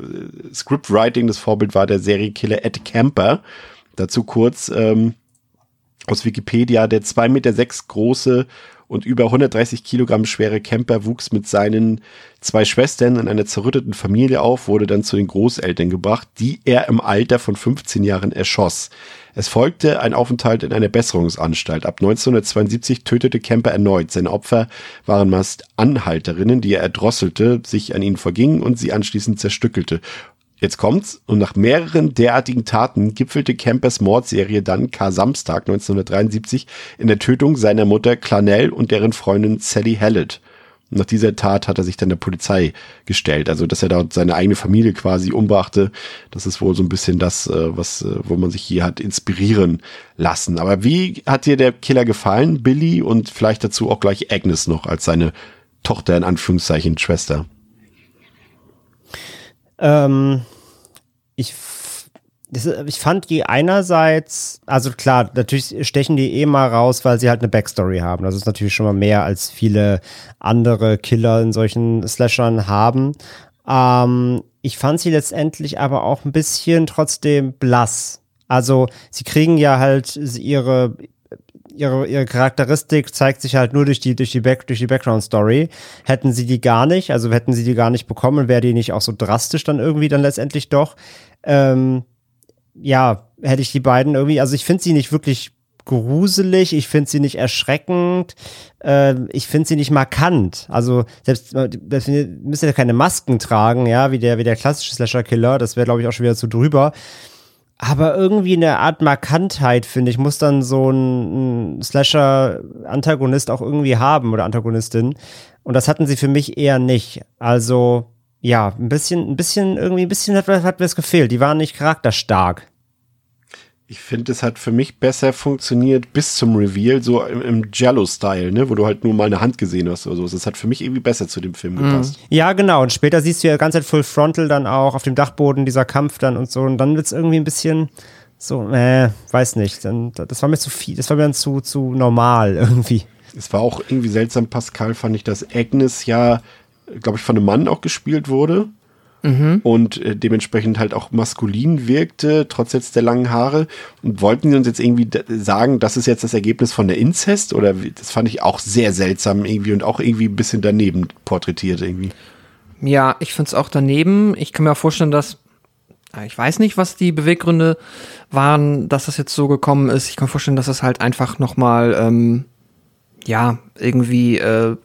Scriptwriting, das Vorbild war der Serienkiller Ed Camper. Dazu kurz, ähm, aus Wikipedia, der 2,6 Meter sechs große und über 130 Kilogramm schwere Camper wuchs mit seinen zwei Schwestern in einer zerrütteten Familie auf, wurde dann zu den Großeltern gebracht, die er im Alter von 15 Jahren erschoss. Es folgte ein Aufenthalt in einer Besserungsanstalt. Ab 1972 tötete Camper erneut. Seine Opfer waren meist Anhalterinnen, die er erdrosselte, sich an ihnen verging und sie anschließend zerstückelte. Jetzt kommt's. Und nach mehreren derartigen Taten gipfelte Campers Mordserie dann K. Samstag 1973 in der Tötung seiner Mutter Clanell und deren Freundin Sally Hallett. Nach dieser Tat hat er sich dann der Polizei gestellt. Also, dass er da seine eigene Familie quasi umbrachte, das ist wohl so ein bisschen das, äh, was, äh, wo man sich hier hat inspirieren lassen. Aber wie hat dir der Killer gefallen, Billy? Und vielleicht dazu auch gleich Agnes noch als seine Tochter, in Anführungszeichen, Schwester. Ähm, ich, das, ich fand die einerseits, also klar, natürlich stechen die eh mal raus, weil sie halt eine Backstory haben. Das ist natürlich schon mal mehr als viele andere Killer in solchen Slashern haben. Ähm, ich fand sie letztendlich aber auch ein bisschen trotzdem blass. Also sie kriegen ja halt ihre ihre, ihre Charakteristik zeigt sich halt nur durch die, durch die, Back, durch die Background-Story. Hätten sie die gar nicht, also hätten sie die gar nicht bekommen, wäre die nicht auch so drastisch dann irgendwie dann letztendlich doch. Ähm, ja, hätte ich die beiden irgendwie, also ich finde sie nicht wirklich gruselig, ich finde sie nicht erschreckend, äh, ich finde sie nicht markant. Also selbst das müssen ja keine Masken tragen, ja, wie der wie der klassische Slasher Killer, das wäre glaube ich auch schon wieder zu drüber. Aber irgendwie eine Art Markantheit, finde ich, muss dann so ein, ein Slasher-Antagonist auch irgendwie haben oder Antagonistin. Und das hatten sie für mich eher nicht. Also, ja, ein bisschen, ein bisschen, irgendwie ein bisschen hat, hat mir es gefehlt. Die waren nicht charakterstark. Ich finde, es hat für mich besser funktioniert bis zum Reveal, so im, im Jello-Style, ne, wo du halt nur mal eine Hand gesehen hast oder so. Das hat für mich irgendwie besser zu dem Film mhm. gepasst. Ja, genau. Und später siehst du ja ganz Full Frontal dann auch auf dem Dachboden, dieser Kampf dann und so. Und dann wird es irgendwie ein bisschen so, äh, weiß nicht. Dann, das war mir zu viel, das war mir dann zu, zu normal irgendwie. Es war auch irgendwie seltsam, Pascal, fand ich, dass Agnes ja, glaube ich, von einem Mann auch gespielt wurde mhm. und äh, dementsprechend halt auch maskulin wirkte, trotz jetzt der langen Haare. Und wollten sie uns jetzt irgendwie sagen, das ist jetzt das Ergebnis von der Inzest? Oder das fand ich auch sehr seltsam irgendwie und auch irgendwie ein bisschen daneben porträtiert irgendwie. Ja, ich finde es auch daneben. Ich kann mir auch vorstellen, dass ich weiß nicht, was die Beweggründe waren, dass das jetzt so gekommen ist. Ich kann mir vorstellen, dass es halt einfach nochmal, ähm, ja, irgendwie äh,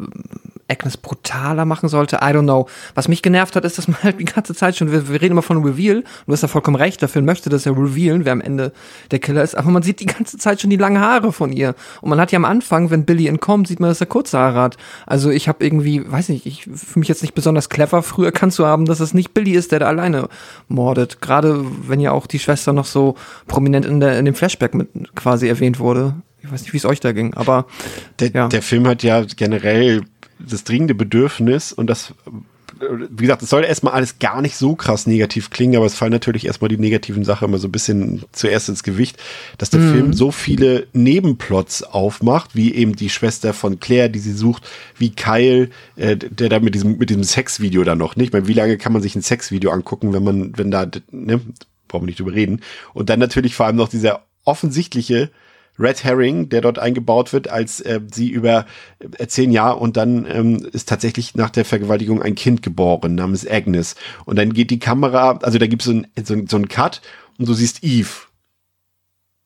Agnes brutaler machen sollte. I don't know. Was mich genervt hat, ist, dass man halt die ganze Zeit schon, wir, wir reden immer von Reveal, du hast ja vollkommen recht, der Film möchte das ja revealen, wer am Ende der Killer ist, aber man sieht die ganze Zeit schon die langen Haare von ihr. Und man hat ja am Anfang, wenn Billy entkommt, sieht man, dass er kurze Haare hat. Also ich habe irgendwie, weiß nicht, ich fühle mich jetzt nicht besonders clever, früher kannst du haben, dass es nicht Billy ist, der da alleine mordet. Gerade wenn ja auch die Schwester noch so prominent in, der, in dem Flashback mit quasi erwähnt wurde. Ich weiß nicht, wie es euch da ging, aber der, ja. der Film hat ja generell das dringende Bedürfnis und das wie gesagt, es soll erstmal alles gar nicht so krass negativ klingen, aber es fallen natürlich erstmal die negativen Sachen immer so ein bisschen zuerst ins Gewicht, dass der mhm. Film so viele Nebenplots aufmacht, wie eben die Schwester von Claire, die sie sucht, wie Kyle, äh, der da mit diesem, mit diesem Sexvideo da noch, nicht? Ich meine, wie lange kann man sich ein Sexvideo angucken, wenn man, wenn da, ne, brauchen wir nicht drüber reden. Und dann natürlich vor allem noch dieser offensichtliche Red Herring, der dort eingebaut wird, als äh, sie über äh, zehn Jahre und dann ähm, ist tatsächlich nach der Vergewaltigung ein Kind geboren namens Agnes. Und dann geht die Kamera, also da gibt so es so, so einen Cut und du siehst Eve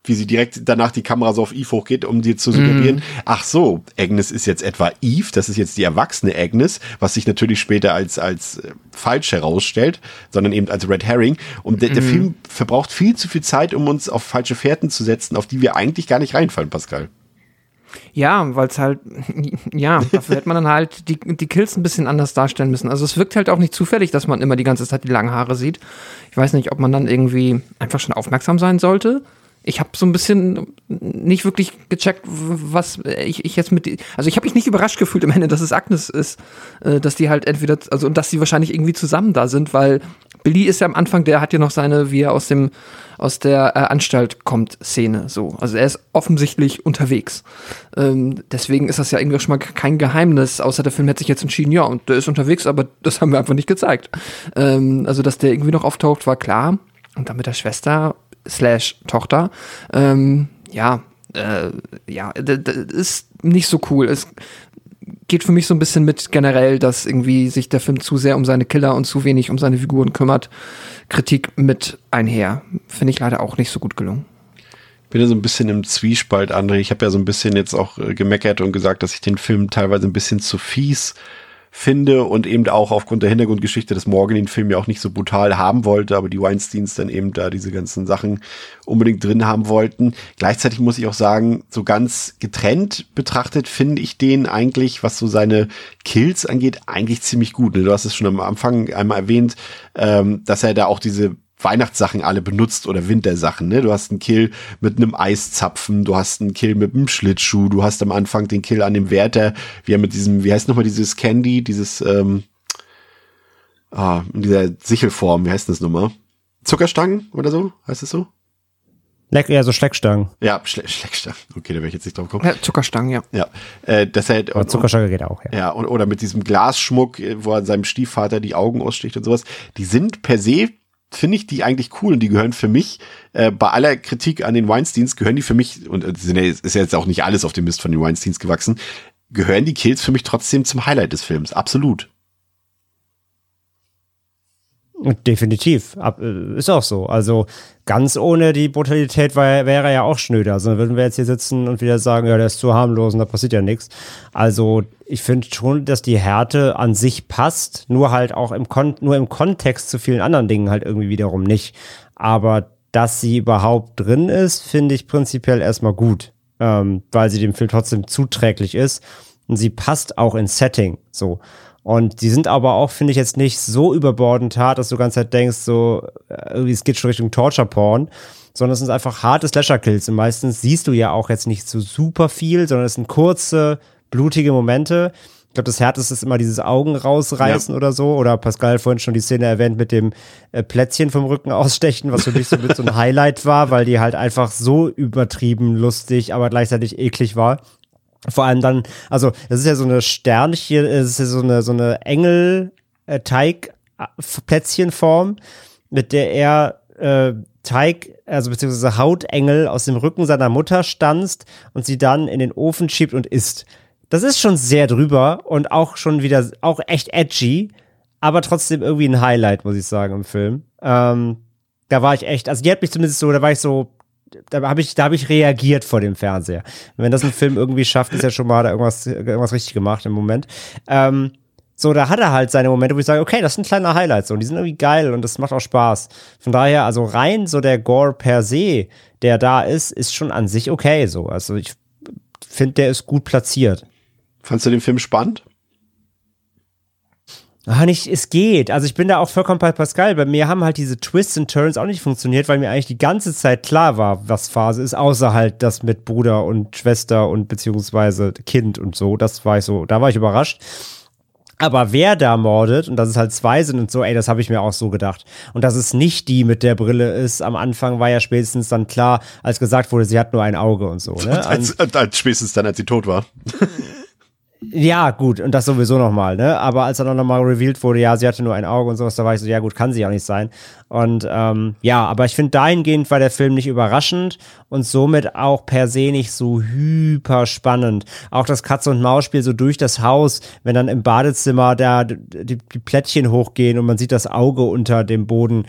wie sie direkt danach die Kamera so auf Eve hochgeht, um dir zu suggerieren, mhm. ach so, Agnes ist jetzt etwa Eve, das ist jetzt die erwachsene Agnes, was sich natürlich später als, als äh, falsch herausstellt, sondern eben als Red Herring. Und der, mhm. der Film verbraucht viel zu viel Zeit, um uns auf falsche Fährten zu setzen, auf die wir eigentlich gar nicht reinfallen, Pascal. Ja, weil es halt, ja, dafür hätte man dann halt die, die Kills ein bisschen anders darstellen müssen. Also es wirkt halt auch nicht zufällig, dass man immer die ganze Zeit die langen Haare sieht. Ich weiß nicht, ob man dann irgendwie einfach schon aufmerksam sein sollte ich habe so ein bisschen nicht wirklich gecheckt, was ich, ich jetzt mit, also ich habe mich nicht überrascht gefühlt im Ende, dass es Agnes ist, äh, dass die halt entweder, also und dass sie wahrscheinlich irgendwie zusammen da sind, weil Billy ist ja am Anfang, der hat ja noch seine, wie er aus dem aus der äh, Anstalt kommt Szene, so. Also er ist offensichtlich unterwegs. Ähm, deswegen ist das ja irgendwie schon mal kein Geheimnis, außer der Film hätte sich jetzt entschieden, ja, und der ist unterwegs, aber das haben wir einfach nicht gezeigt. Ähm, also dass der irgendwie noch auftaucht, war klar. Und dann mit der Schwester slash Tochter. Ähm, ja, äh, ja, ist nicht so cool. Es geht für mich so ein bisschen mit generell, dass irgendwie sich der Film zu sehr um seine Killer und zu wenig um seine Figuren kümmert. Kritik mit einher. Finde ich leider auch nicht so gut gelungen. Bin ja so ein bisschen im Zwiespalt, André. Ich habe ja so ein bisschen jetzt auch äh, gemeckert und gesagt, dass ich den Film teilweise ein bisschen zu fies finde und eben auch aufgrund der Hintergrundgeschichte, dass Morgan den Film ja auch nicht so brutal haben wollte, aber die Weinsteins dann eben da diese ganzen Sachen unbedingt drin haben wollten. Gleichzeitig muss ich auch sagen, so ganz getrennt betrachtet finde ich den eigentlich, was so seine Kills angeht, eigentlich ziemlich gut. Du hast es schon am Anfang einmal erwähnt, ähm, dass er da auch diese Weihnachtssachen alle benutzt oder Wintersachen. Ne? Du hast einen Kill mit einem Eiszapfen, du hast einen Kill mit einem Schlittschuh, du hast am Anfang den Kill an dem Wärter, wie er mit diesem, wie heißt nochmal dieses Candy, dieses, ähm, ah, in dieser Sichelform, wie heißt das nochmal? Zuckerstangen oder so, heißt es so? Leck, ja, so Schleckstangen. Ja, Schle Schleckstangen. Okay, da wäre ich jetzt nicht drauf gekommen. Ja, Zuckerstangen, ja. Ja, äh, dass er Aber Zuckerstange geht auch, ja. Ja, und, oder mit diesem Glasschmuck, äh, wo er seinem Stiefvater die Augen aussticht und sowas. Die sind per se, finde ich die eigentlich cool und die gehören für mich, äh, bei aller Kritik an den Weinsteins, gehören die für mich, und es sind ja, ist ja jetzt auch nicht alles auf dem Mist von den Weinsteins gewachsen, gehören die Kills für mich trotzdem zum Highlight des Films. Absolut. Definitiv. Äh, ist auch so. Also ganz ohne die Brutalität wäre ja auch schnöder. Also dann würden wir jetzt hier sitzen und wieder sagen, ja, der ist zu harmlos und da passiert ja nichts. Also ich finde schon, dass die Härte an sich passt, nur halt auch im, Kon nur im Kontext zu vielen anderen Dingen halt irgendwie wiederum nicht. Aber dass sie überhaupt drin ist, finde ich prinzipiell erstmal gut, ähm, weil sie dem Film trotzdem zuträglich ist und sie passt auch ins Setting so. Und die sind aber auch, finde ich, jetzt nicht so überbordend hart, dass du die ganze Zeit denkst, so, äh, irgendwie, es geht schon Richtung Torture-Porn, sondern es sind einfach harte Slasher-Kills. Und meistens siehst du ja auch jetzt nicht so super viel, sondern es sind kurze, blutige Momente. Ich glaube, das Härteste ist immer dieses Augen rausreißen ja. oder so. Oder Pascal vorhin schon die Szene erwähnt mit dem äh, Plätzchen vom Rücken ausstechen, was für mich so so ein Highlight war, weil die halt einfach so übertrieben lustig, aber gleichzeitig eklig war. Vor allem dann, also das ist ja so eine Sternchen, es ist ja so eine, so eine Engel-Teig-Plätzchenform, mit der er äh, Teig, also beziehungsweise Hautengel aus dem Rücken seiner Mutter stanzt und sie dann in den Ofen schiebt und isst. Das ist schon sehr drüber und auch schon wieder, auch echt edgy, aber trotzdem irgendwie ein Highlight, muss ich sagen, im Film. Ähm, da war ich echt, also die hat mich zumindest so, da war ich so da habe ich, da habe ich reagiert vor dem Fernseher. wenn das ein Film irgendwie schafft, ist ja schon mal da irgendwas, irgendwas richtig gemacht im Moment. Ähm, so, da hat er halt seine Momente, wo ich sage, okay, das sind kleine Highlights und die sind irgendwie geil und das macht auch Spaß. Von daher, also rein so der Gore per se, der da ist, ist schon an sich okay so. Also ich finde, der ist gut platziert. Fandst du den Film spannend? Ah, nicht, es geht. Also ich bin da auch vollkommen bei Pascal. Bei mir haben halt diese Twists und Turns auch nicht funktioniert, weil mir eigentlich die ganze Zeit klar war, was Phase ist, außer halt das mit Bruder und Schwester und beziehungsweise Kind und so. Das war ich so, da war ich überrascht. Aber wer da mordet und dass es halt zwei sind und so, ey, das habe ich mir auch so gedacht. Und dass es nicht die mit der Brille ist, am Anfang war ja spätestens dann klar, als gesagt wurde, sie hat nur ein Auge und so. Ne? Als, als, spätestens dann, als sie tot war. Ja, gut, und das sowieso nochmal, ne? Aber als dann nochmal revealed wurde, ja, sie hatte nur ein Auge und sowas, da war ich so, ja gut, kann sie auch nicht sein. Und ähm, ja, aber ich finde, dahingehend war der Film nicht überraschend und somit auch per se nicht so hyper spannend. Auch das Katze- und Maus-Spiel so durch das Haus, wenn dann im Badezimmer da die, die Plättchen hochgehen und man sieht das Auge unter dem Boden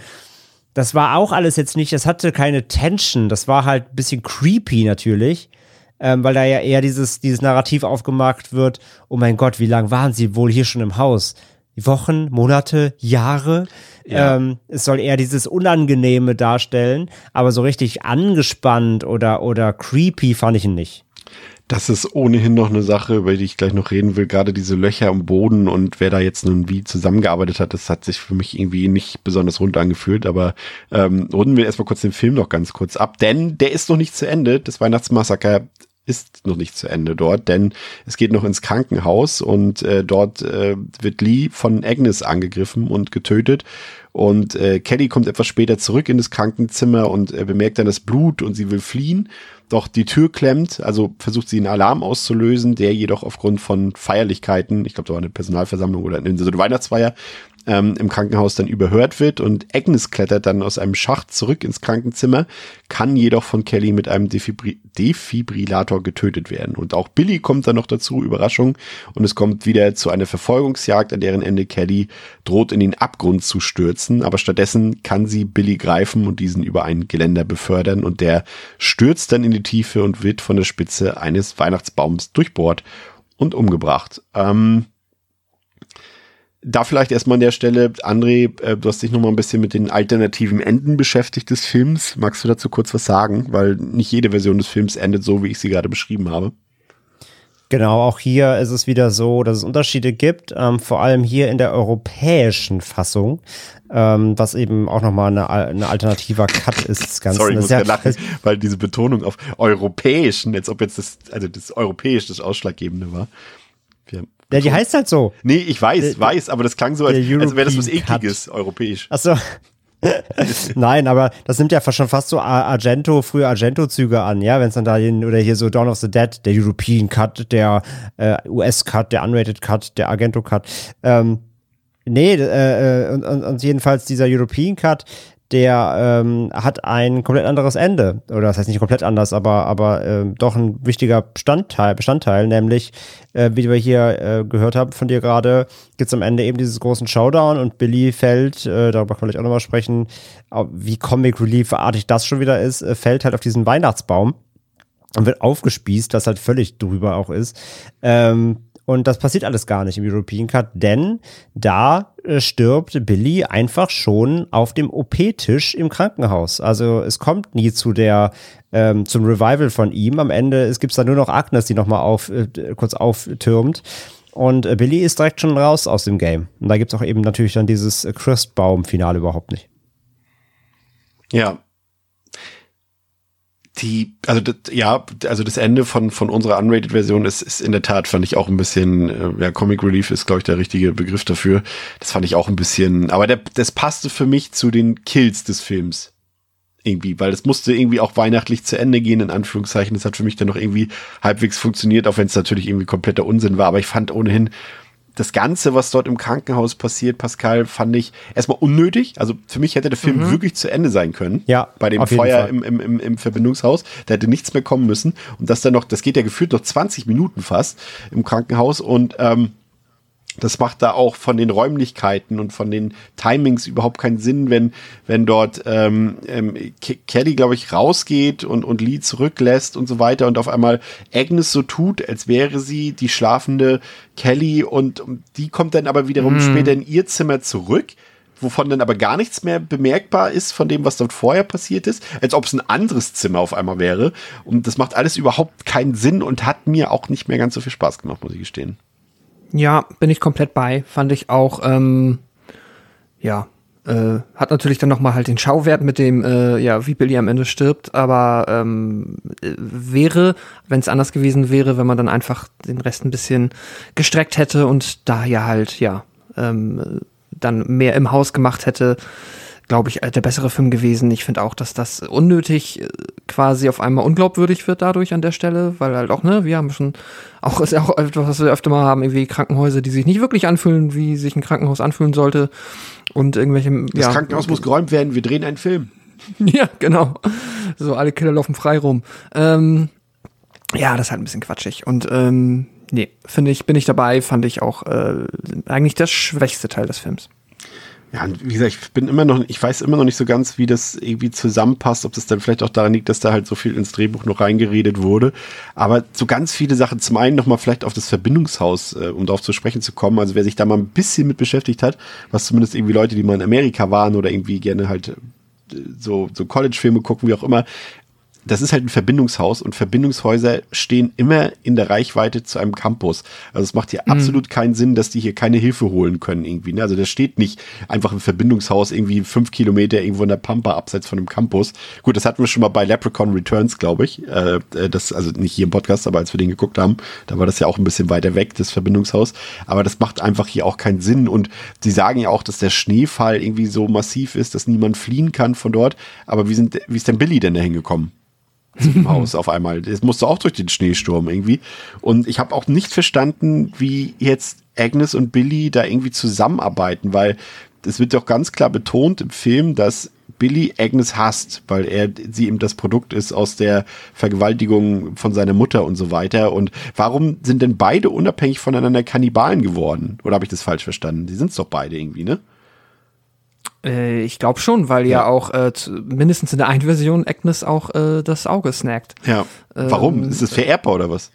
das war auch alles jetzt nicht, das hatte keine Tension, das war halt ein bisschen creepy natürlich ähm, weil da ja eher dieses, dieses Narrativ aufgemacht wird, oh mein Gott, wie lange waren sie wohl hier schon im Haus? Wochen, Monate, Jahre. Ja. Ähm, es soll eher dieses Unangenehme darstellen, aber so richtig angespannt oder, oder creepy fand ich ihn nicht. Das ist ohnehin noch eine Sache, über die ich gleich noch reden will. Gerade diese Löcher im Boden und wer da jetzt nun wie zusammengearbeitet hat, das hat sich für mich irgendwie nicht besonders rund angefühlt. Aber ähm, runden wir erstmal kurz den Film noch ganz kurz ab, denn der ist noch nicht zu Ende. Das Weihnachtsmassaker ist noch nicht zu Ende dort, denn es geht noch ins Krankenhaus und äh, dort äh, wird Lee von Agnes angegriffen und getötet. Und äh, Kelly kommt etwas später zurück in das Krankenzimmer und äh, bemerkt dann das Blut und sie will fliehen. Doch die Tür klemmt, also versucht sie einen Alarm auszulösen, der jedoch aufgrund von Feierlichkeiten, ich glaube, da war eine Personalversammlung oder eine, Weihnachtsfeier, ähm, im Krankenhaus dann überhört wird und Agnes klettert dann aus einem Schacht zurück ins Krankenzimmer, kann jedoch von Kelly mit einem Defibri Defibrillator getötet werden. Und auch Billy kommt dann noch dazu, Überraschung, und es kommt wieder zu einer Verfolgungsjagd, an deren Ende Kelly droht in den Abgrund zu stürzen, aber stattdessen kann sie Billy greifen und diesen über ein Geländer befördern und der stürzt dann in die Tiefe und wird von der Spitze eines Weihnachtsbaums durchbohrt und umgebracht. Ähm, da vielleicht erstmal an der Stelle, André, äh, du hast dich noch mal ein bisschen mit den alternativen Enden beschäftigt des Films. Magst du dazu kurz was sagen? Weil nicht jede Version des Films endet so, wie ich sie gerade beschrieben habe. Genau, auch hier ist es wieder so, dass es Unterschiede gibt, ähm, vor allem hier in der europäischen Fassung, ähm, was eben auch nochmal eine, eine alternativer Cut ist. Das Ganze. Sorry, ich muss ja, lachen, weil diese Betonung auf europäischen, als ob jetzt das, also das europäisch das Ausschlaggebende war. Wir ja, die heißt halt so. Nee, ich weiß, der, weiß, aber das klang so, als, als wäre das was Ekliges, europäisch. Achso. Nein, aber das nimmt ja schon fast so Argento, frühe Argento-Züge an, ja, wenn es dann da hin, oder hier so Dawn of the Dead, der European Cut, der äh, US-Cut, der Unrated Cut, der Argento-Cut. Ähm, nee, äh, äh, und, und, und jedenfalls dieser European Cut, der ähm, hat ein komplett anderes Ende. Oder das heißt nicht komplett anders, aber, aber äh, doch ein wichtiger Bestandteil, Bestandteil nämlich, äh, wie wir hier äh, gehört haben von dir gerade, gibt es am Ende eben dieses großen Showdown und Billy fällt, äh, darüber kann ich auch nochmal sprechen, wie Comic Relief-artig das schon wieder ist, äh, fällt halt auf diesen Weihnachtsbaum und wird aufgespießt, was halt völlig drüber auch ist. Ähm, und das passiert alles gar nicht im European Cut, denn da äh, stirbt Billy einfach schon auf dem OP-Tisch im Krankenhaus. Also es kommt nie zu der ähm, zum Revival von ihm. Am Ende es gibt's da nur noch Agnes, die nochmal auf, äh, kurz auftürmt. Und äh, Billy ist direkt schon raus aus dem Game. Und da gibt's auch eben natürlich dann dieses Christbaum-Finale überhaupt nicht. Ja, die, also das, ja, also das Ende von von unserer unrated Version ist, ist in der Tat fand ich auch ein bisschen, äh, ja Comic Relief ist glaube ich der richtige Begriff dafür. Das fand ich auch ein bisschen, aber der, das passte für mich zu den Kills des Films irgendwie, weil das musste irgendwie auch weihnachtlich zu Ende gehen in Anführungszeichen. Das hat für mich dann noch irgendwie halbwegs funktioniert, auch wenn es natürlich irgendwie kompletter Unsinn war. Aber ich fand ohnehin das Ganze, was dort im Krankenhaus passiert, Pascal, fand ich erstmal unnötig. Also für mich hätte der Film mhm. wirklich zu Ende sein können. Ja. Bei dem Feuer im, im, im, im Verbindungshaus. Da hätte nichts mehr kommen müssen. Und das dann noch, das geht ja gefühlt noch 20 Minuten fast im Krankenhaus. Und ähm, das macht da auch von den Räumlichkeiten und von den Timings überhaupt keinen Sinn, wenn, wenn dort ähm, ähm, Kelly, glaube ich, rausgeht und, und Lee zurücklässt und so weiter und auf einmal Agnes so tut, als wäre sie die schlafende Kelly und die kommt dann aber wiederum mhm. später in ihr Zimmer zurück wovon dann aber gar nichts mehr bemerkbar ist von dem, was dort vorher passiert ist, als ob es ein anderes Zimmer auf einmal wäre. Und das macht alles überhaupt keinen Sinn und hat mir auch nicht mehr ganz so viel Spaß gemacht, muss ich gestehen. Ja, bin ich komplett bei. Fand ich auch, ähm, ja, äh, hat natürlich dann nochmal halt den Schauwert mit dem, äh, ja, wie Billy am Ende stirbt, aber ähm, wäre, wenn es anders gewesen wäre, wenn man dann einfach den Rest ein bisschen gestreckt hätte und da ja halt, ja, ähm, dann mehr im Haus gemacht hätte, glaube ich, äh, der bessere Film gewesen. Ich finde auch, dass das unnötig äh, quasi auf einmal unglaubwürdig wird dadurch an der Stelle, weil halt auch, ne, wir haben schon, auch ist ja auch etwas, was wir öfter mal haben, irgendwie Krankenhäuser, die sich nicht wirklich anfühlen, wie sich ein Krankenhaus anfühlen sollte. Und irgendwelche. Das ja, Krankenhaus muss geräumt werden, wir drehen einen Film. ja, genau. So, alle Killer laufen frei rum. Ähm, ja, das ist halt ein bisschen quatschig. Und ähm, nee, finde ich, bin ich dabei, fand ich auch äh, eigentlich das schwächste Teil des Films. Ja, wie gesagt, ich bin immer noch, ich weiß immer noch nicht so ganz, wie das irgendwie zusammenpasst, ob das dann vielleicht auch daran liegt, dass da halt so viel ins Drehbuch noch reingeredet wurde. Aber so ganz viele Sachen, zum einen nochmal vielleicht auf das Verbindungshaus, äh, um darauf zu sprechen zu kommen. Also wer sich da mal ein bisschen mit beschäftigt hat, was zumindest irgendwie Leute, die mal in Amerika waren oder irgendwie gerne halt äh, so, so College-Filme gucken, wie auch immer, das ist halt ein Verbindungshaus und Verbindungshäuser stehen immer in der Reichweite zu einem Campus. Also es macht hier mhm. absolut keinen Sinn, dass die hier keine Hilfe holen können irgendwie. Ne? Also da steht nicht einfach ein Verbindungshaus irgendwie fünf Kilometer irgendwo in der Pampa abseits von einem Campus. Gut, das hatten wir schon mal bei Leprechaun Returns, glaube ich. Äh, äh, das, also nicht hier im Podcast, aber als wir den geguckt haben, da war das ja auch ein bisschen weiter weg, das Verbindungshaus. Aber das macht einfach hier auch keinen Sinn. Und sie sagen ja auch, dass der Schneefall irgendwie so massiv ist, dass niemand fliehen kann von dort. Aber wie, sind, wie ist denn Billy denn da hingekommen? Im Haus auf einmal. Das musste auch durch den Schneesturm irgendwie. Und ich habe auch nicht verstanden, wie jetzt Agnes und Billy da irgendwie zusammenarbeiten, weil es wird doch ganz klar betont im Film, dass Billy Agnes hasst, weil er sie ihm das Produkt ist aus der Vergewaltigung von seiner Mutter und so weiter. Und warum sind denn beide unabhängig voneinander Kannibalen geworden? Oder habe ich das falsch verstanden? Die sind es doch beide irgendwie, ne? Äh, ich glaube schon, weil ja, ja auch äh, mindestens in der einen Version Agnes auch äh, das Auge snackt. Ja. Warum? Ähm, ist es vererbbar oder was?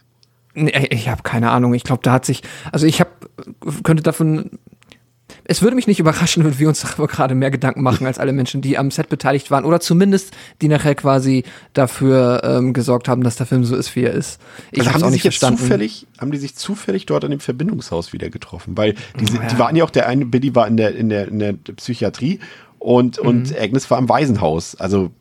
Ich habe keine Ahnung. Ich glaube, da hat sich, also ich habe könnte davon es würde mich nicht überraschen, wenn wir uns darüber gerade mehr Gedanken machen als alle Menschen, die am Set beteiligt waren oder zumindest die nachher quasi dafür ähm, gesorgt haben, dass der Film so ist, wie er ist. Ich also haben auch nicht verstanden. Zufällig, haben die sich zufällig dort an dem Verbindungshaus wieder getroffen? Weil die, ja. die waren ja auch der eine, Billy war in der, in der, in der Psychiatrie und, mhm. und Agnes war im Waisenhaus. Also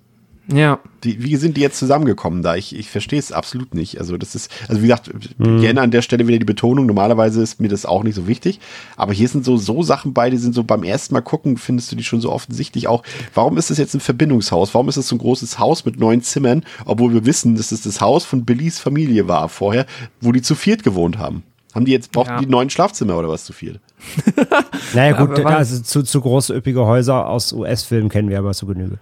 Ja. Die, wie sind die jetzt zusammengekommen da? Ich, ich verstehe es absolut nicht. Also das ist, also wie gesagt, mhm. gerne an der Stelle wieder die Betonung. Normalerweise ist mir das auch nicht so wichtig. Aber hier sind so, so Sachen bei, die sind so beim ersten Mal gucken, findest du die schon so offensichtlich auch. Warum ist das jetzt ein Verbindungshaus? Warum ist das so ein großes Haus mit neun Zimmern, obwohl wir wissen, dass es das Haus von Billys Familie war vorher, wo die zu viert gewohnt haben? Haben die jetzt, brauchten ja. die neun Schlafzimmer oder was zu viel? naja, gut, also zu, zu große, üppige Häuser aus US-Filmen kennen wir aber zu Genüge.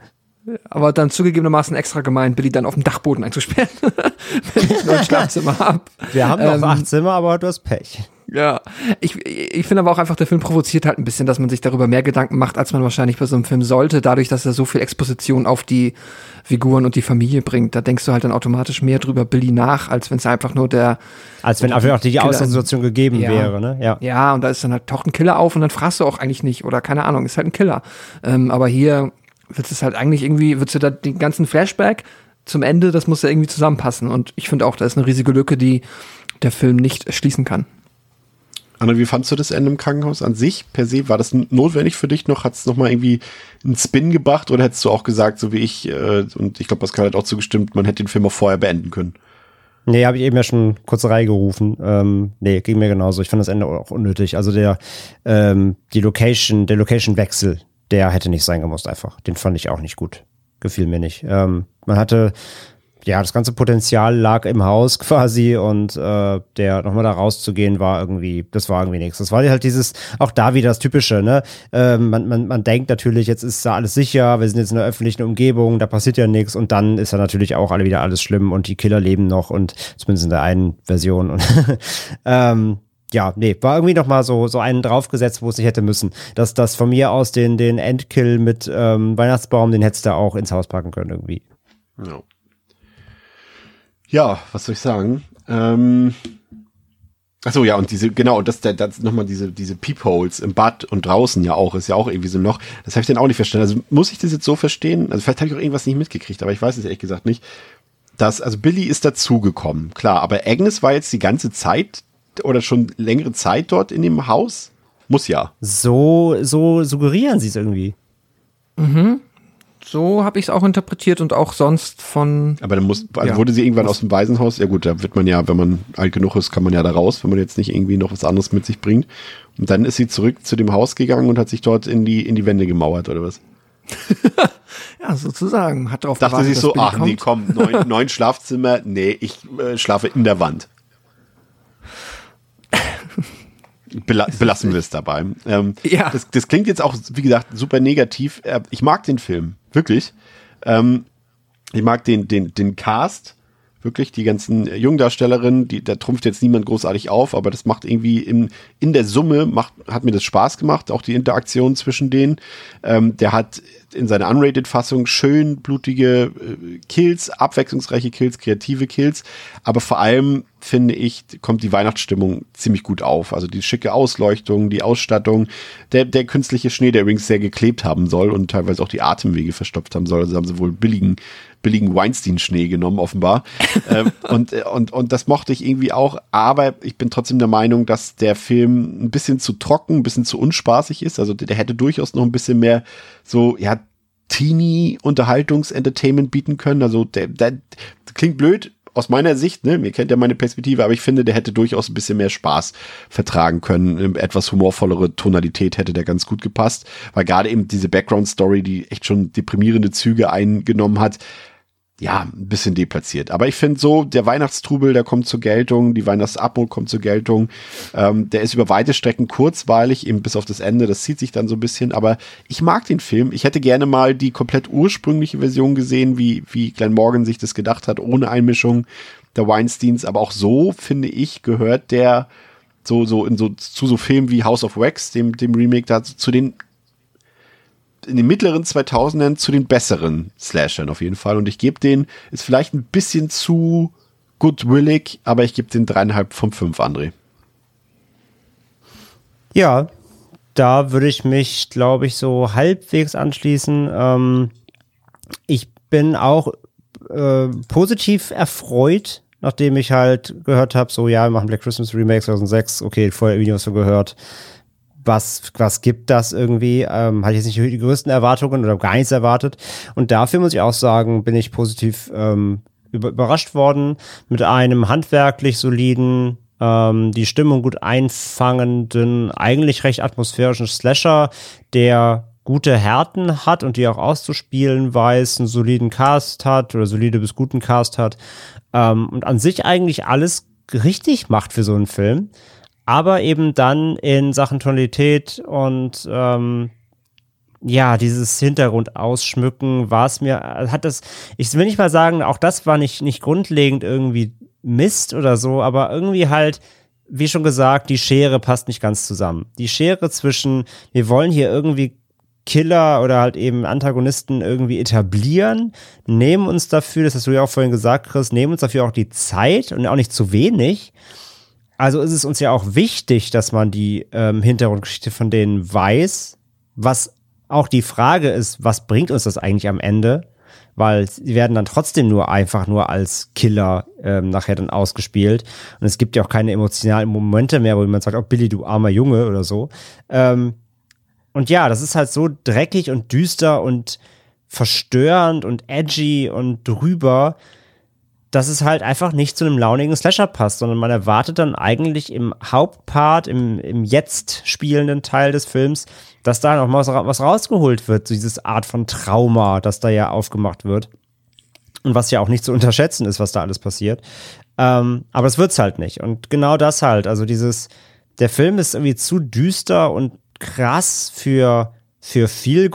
Aber dann zugegebenermaßen extra gemeint, Billy dann auf dem Dachboden einzusperren, wenn ich nur ein Schlafzimmer habe. Wir haben noch ähm, acht Zimmer, aber du hast Pech. Ja, ich, ich finde aber auch einfach, der Film provoziert halt ein bisschen, dass man sich darüber mehr Gedanken macht, als man wahrscheinlich bei so einem Film sollte, dadurch, dass er so viel Exposition auf die Figuren und die Familie bringt. Da denkst du halt dann automatisch mehr drüber Billy nach, als wenn es einfach nur der. Als wenn einfach die Ausgangssituation gegeben ja. wäre, ne? Ja. Ja, und da ist dann halt, taucht ein Killer auf und dann fragst du auch eigentlich nicht, oder keine Ahnung, ist halt ein Killer. Ähm, aber hier wird es halt eigentlich irgendwie, wird du da den ganzen Flashback zum Ende, das muss ja irgendwie zusammenpassen. Und ich finde auch, da ist eine riesige Lücke, die der Film nicht schließen kann. Anna, wie fandst du das Ende im Krankenhaus an sich per se? War das notwendig für dich noch? Hat es nochmal irgendwie einen Spin gebracht oder hättest du auch gesagt, so wie ich, äh, und ich glaube, Pascal hat auch zugestimmt, man hätte den Film auch vorher beenden können? Nee, habe ich eben ja schon kurz reingerufen. Ähm, nee, ging mir genauso. Ich fand das Ende auch unnötig. Also der, ähm, die Location, der Location-Wechsel, der hätte nicht sein gemusst einfach. Den fand ich auch nicht gut. Gefiel mir nicht. Ähm, man hatte, ja, das ganze Potenzial lag im Haus quasi und äh, der nochmal da rauszugehen war irgendwie, das war irgendwie nichts. Das war halt dieses, auch da wieder das Typische, ne? Ähm, man, man, man denkt natürlich, jetzt ist da alles sicher, wir sind jetzt in einer öffentlichen Umgebung, da passiert ja nichts und dann ist da natürlich auch alle wieder alles schlimm und die Killer leben noch und zumindest in der einen Version und ähm, ja, nee, war irgendwie noch mal so, so einen draufgesetzt, wo es nicht hätte müssen. Dass das von mir aus den, den Endkill mit ähm, Weihnachtsbaum, den hättest du auch ins Haus packen können irgendwie. Ja, ja was soll ich sagen? Ähm, Achso, ja, und diese, genau, das, das, das nochmal diese, diese Peepholes im Bad und draußen ja auch, ist ja auch irgendwie so noch, das habe ich dann auch nicht verstanden. Also muss ich das jetzt so verstehen? Also vielleicht habe ich auch irgendwas nicht mitgekriegt, aber ich weiß es ehrlich gesagt nicht. Dass, also Billy ist dazugekommen, klar, aber Agnes war jetzt die ganze Zeit oder schon längere Zeit dort in dem Haus? Muss ja. So, so suggerieren sie es irgendwie. Mhm. So habe ich es auch interpretiert und auch sonst von. Aber dann muss, also ja. wurde sie irgendwann aus dem Waisenhaus? Ja gut, da wird man ja, wenn man alt genug ist, kann man ja da raus, wenn man jetzt nicht irgendwie noch was anderes mit sich bringt. Und dann ist sie zurück zu dem Haus gegangen und hat sich dort in die, in die Wände gemauert, oder was? ja, sozusagen. Hat darauf Dachte gewartet, sich so, ach nee, komm, neun, neun Schlafzimmer, nee, ich äh, schlafe in der Wand. Belassen wir es dabei. Ähm, ja. Das, das, klingt jetzt auch, wie gesagt, super negativ. Äh, ich mag den Film, wirklich. Ähm, ich mag den, den, den Cast, wirklich, die ganzen Jungdarstellerinnen, die, da trumpft jetzt niemand großartig auf, aber das macht irgendwie in, in der Summe, macht, hat mir das Spaß gemacht, auch die Interaktion zwischen denen. Ähm, der hat in seiner Unrated-Fassung schön blutige äh, Kills, abwechslungsreiche Kills, kreative Kills, aber vor allem finde ich, kommt die Weihnachtsstimmung ziemlich gut auf. Also die schicke Ausleuchtung, die Ausstattung, der, der künstliche Schnee, der übrigens sehr geklebt haben soll und teilweise auch die Atemwege verstopft haben soll. Also haben sie wohl billigen, billigen Weinstein-Schnee genommen, offenbar. ähm, und, und, und das mochte ich irgendwie auch, aber ich bin trotzdem der Meinung, dass der Film ein bisschen zu trocken, ein bisschen zu unspaßig ist. Also der hätte durchaus noch ein bisschen mehr so, ja, Teenie-Unterhaltungs-Entertainment bieten können. Also der, der klingt blöd, aus meiner Sicht, ne, mir kennt ja meine Perspektive, aber ich finde, der hätte durchaus ein bisschen mehr Spaß vertragen können. Etwas humorvollere Tonalität hätte der ganz gut gepasst, weil gerade eben diese Background-Story, die echt schon deprimierende Züge eingenommen hat, ja, ein bisschen deplatziert. Aber ich finde so, der Weihnachtstrubel, der kommt zur Geltung, die Weihnachtsatmo kommt zur Geltung. Ähm, der ist über weite Strecken kurzweilig, eben bis auf das Ende, das zieht sich dann so ein bisschen. Aber ich mag den Film. Ich hätte gerne mal die komplett ursprüngliche Version gesehen, wie, wie Glenn Morgan sich das gedacht hat, ohne Einmischung der Weinsteins. Aber auch so, finde ich, gehört der so, so in so, zu so Filmen wie House of Wax, dem, dem Remake, da zu den in den mittleren 2000ern zu den besseren Slashern auf jeden Fall. Und ich gebe den, ist vielleicht ein bisschen zu goodwillig, aber ich gebe den dreieinhalb von fünf, André. Ja, da würde ich mich, glaube ich, so halbwegs anschließen. Ähm, ich bin auch äh, positiv erfreut, nachdem ich halt gehört habe, so ja, wir machen Black Christmas Remake 2006, okay, vorher Videos so gehört was, was gibt das irgendwie? Ähm, hatte ich jetzt nicht die größten Erwartungen oder gar nichts erwartet. Und dafür muss ich auch sagen, bin ich positiv ähm, überrascht worden mit einem handwerklich soliden, ähm, die Stimmung gut einfangenden, eigentlich recht atmosphärischen Slasher, der gute Härten hat und die auch auszuspielen weiß, einen soliden Cast hat oder solide bis guten Cast hat ähm, und an sich eigentlich alles richtig macht für so einen Film, aber eben dann in Sachen Tonalität und ähm, ja, dieses Hintergrund ausschmücken, war es mir, hat das, ich will nicht mal sagen, auch das war nicht, nicht grundlegend irgendwie Mist oder so, aber irgendwie halt, wie schon gesagt, die Schere passt nicht ganz zusammen. Die Schere zwischen, wir wollen hier irgendwie Killer oder halt eben Antagonisten irgendwie etablieren, nehmen uns dafür, das hast du ja auch vorhin gesagt, Chris, nehmen uns dafür auch die Zeit und auch nicht zu wenig. Also ist es uns ja auch wichtig, dass man die ähm, Hintergrundgeschichte von denen weiß, was auch die Frage ist, was bringt uns das eigentlich am Ende? Weil sie werden dann trotzdem nur einfach nur als Killer ähm, nachher dann ausgespielt. Und es gibt ja auch keine emotionalen Momente mehr, wo man sagt, oh Billy, du armer Junge oder so. Ähm, und ja, das ist halt so dreckig und düster und verstörend und edgy und drüber, dass es halt einfach nicht zu einem launigen Slasher passt, sondern man erwartet dann eigentlich im Hauptpart, im, im jetzt spielenden Teil des Films, dass da noch mal was rausgeholt wird, so dieses Art von Trauma, das da ja aufgemacht wird. Und was ja auch nicht zu unterschätzen ist, was da alles passiert. Ähm, aber es wird's halt nicht. Und genau das halt. Also dieses, der Film ist irgendwie zu düster und krass für, für viel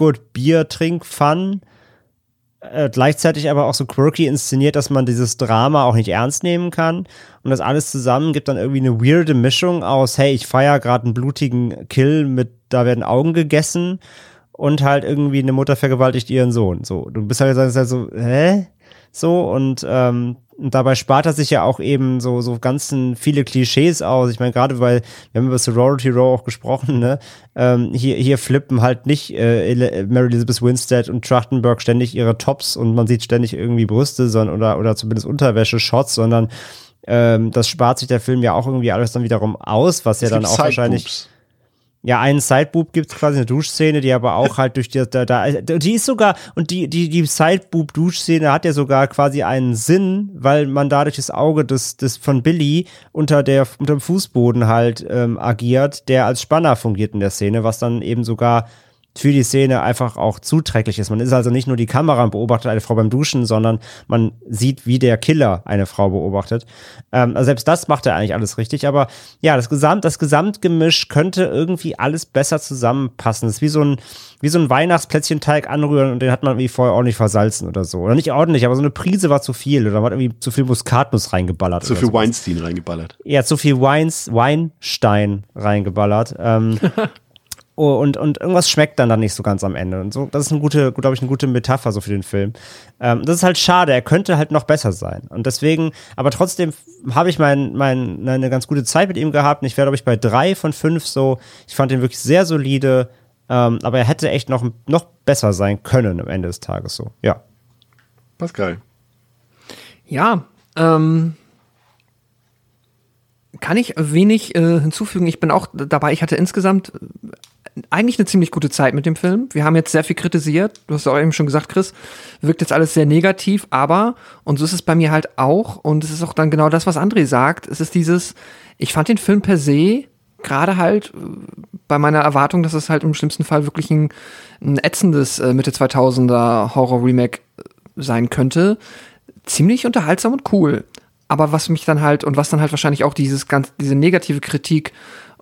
Äh, gleichzeitig aber auch so quirky inszeniert, dass man dieses Drama auch nicht ernst nehmen kann. Und das alles zusammen gibt dann irgendwie eine weirde Mischung aus, hey, ich feier gerade einen blutigen Kill mit, da werden Augen gegessen und halt irgendwie eine Mutter vergewaltigt ihren Sohn. So, du bist halt, halt so, hä? So, und ähm, und dabei spart er sich ja auch eben so, so ganzen viele Klischees aus. Ich meine, gerade weil, wir haben über Sorority Row auch gesprochen, ne? Ähm, hier, hier flippen halt nicht äh, Mary Elizabeth Winstead und Trachtenberg ständig ihre Tops und man sieht ständig irgendwie Brüste sondern, oder, oder zumindest Unterwäsche-Shots, sondern ähm, das spart sich der Film ja auch irgendwie alles dann wiederum aus, was ja dann auch wahrscheinlich ja, einen Sideboob gibt es quasi eine Duschszene, die aber auch halt durch die, da, da, die ist sogar, und die, die, die Sideboob-Duschszene hat ja sogar quasi einen Sinn, weil man dadurch das Auge des, des von Billy unter der, unter dem Fußboden halt ähm, agiert, der als Spanner fungiert in der Szene, was dann eben sogar für die Szene einfach auch zuträglich ist. Man ist also nicht nur die Kamera und beobachtet eine Frau beim Duschen, sondern man sieht, wie der Killer eine Frau beobachtet. Ähm, also selbst das macht er eigentlich alles richtig. Aber ja, das Gesamt, das Gesamtgemisch könnte irgendwie alles besser zusammenpassen. Das ist wie so ein, wie so ein Weihnachtsplätzchenteig anrühren und den hat man irgendwie vorher ordentlich versalzen oder so. Oder nicht ordentlich, aber so eine Prise war zu viel. Oder man hat irgendwie zu viel Muskatnuss reingeballert. Zu viel sowas. Weinstein reingeballert. Ja, zu viel Weins, Weinstein reingeballert. Ähm, und, und irgendwas schmeckt dann, dann nicht so ganz am Ende. Und so, das ist eine gute, glaube ich, eine gute Metapher so für den Film. Ähm, das ist halt schade, er könnte halt noch besser sein. Und deswegen, aber trotzdem habe ich mein, mein, eine ganz gute Zeit mit ihm gehabt. Und ich wäre, glaube ich, bei drei von fünf so. Ich fand ihn wirklich sehr solide. Ähm, aber er hätte echt noch, noch besser sein können am Ende des Tages so. Ja. Pascal. Ja, ähm, kann ich wenig äh, hinzufügen. Ich bin auch dabei. Ich hatte insgesamt eigentlich eine ziemlich gute Zeit mit dem Film. Wir haben jetzt sehr viel kritisiert. Du hast auch eben schon gesagt, Chris, wirkt jetzt alles sehr negativ, aber, und so ist es bei mir halt auch, und es ist auch dann genau das, was André sagt, es ist dieses, ich fand den Film per se, gerade halt äh, bei meiner Erwartung, dass es halt im schlimmsten Fall wirklich ein, ein ätzendes äh, Mitte 2000er Horror-Remake äh, sein könnte, ziemlich unterhaltsam und cool. Aber was mich dann halt, und was dann halt wahrscheinlich auch dieses ganz, diese negative Kritik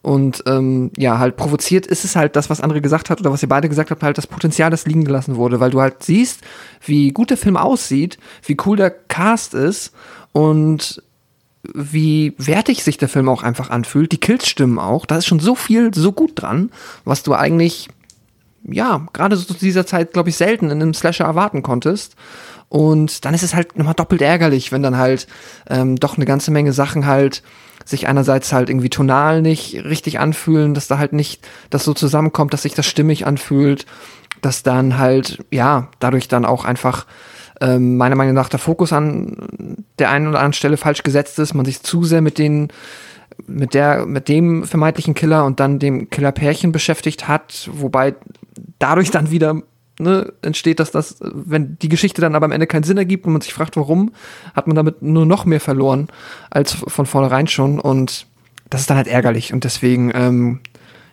und ähm, ja, halt provoziert ist es halt das, was andere gesagt hat oder was ihr beide gesagt habt, halt das Potenzial, das liegen gelassen wurde, weil du halt siehst, wie gut der Film aussieht, wie cool der Cast ist und wie wertig sich der Film auch einfach anfühlt. Die Kills stimmen auch. Da ist schon so viel, so gut dran, was du eigentlich, ja, gerade so zu dieser Zeit, glaube ich, selten in einem Slasher erwarten konntest. Und dann ist es halt nochmal doppelt ärgerlich, wenn dann halt ähm, doch eine ganze Menge Sachen halt sich einerseits halt irgendwie tonal nicht richtig anfühlen, dass da halt nicht das so zusammenkommt, dass sich das stimmig anfühlt, dass dann halt, ja, dadurch dann auch einfach ähm, meiner Meinung nach der Fokus an der einen oder anderen Stelle falsch gesetzt ist, man sich zu sehr mit den mit der, mit dem vermeintlichen Killer und dann dem Killerpärchen beschäftigt hat, wobei dadurch dann wieder ne, entsteht, dass das, wenn die Geschichte dann aber am Ende keinen Sinn ergibt und man sich fragt, warum, hat man damit nur noch mehr verloren als von vornherein schon und das ist dann halt ärgerlich und deswegen, ähm,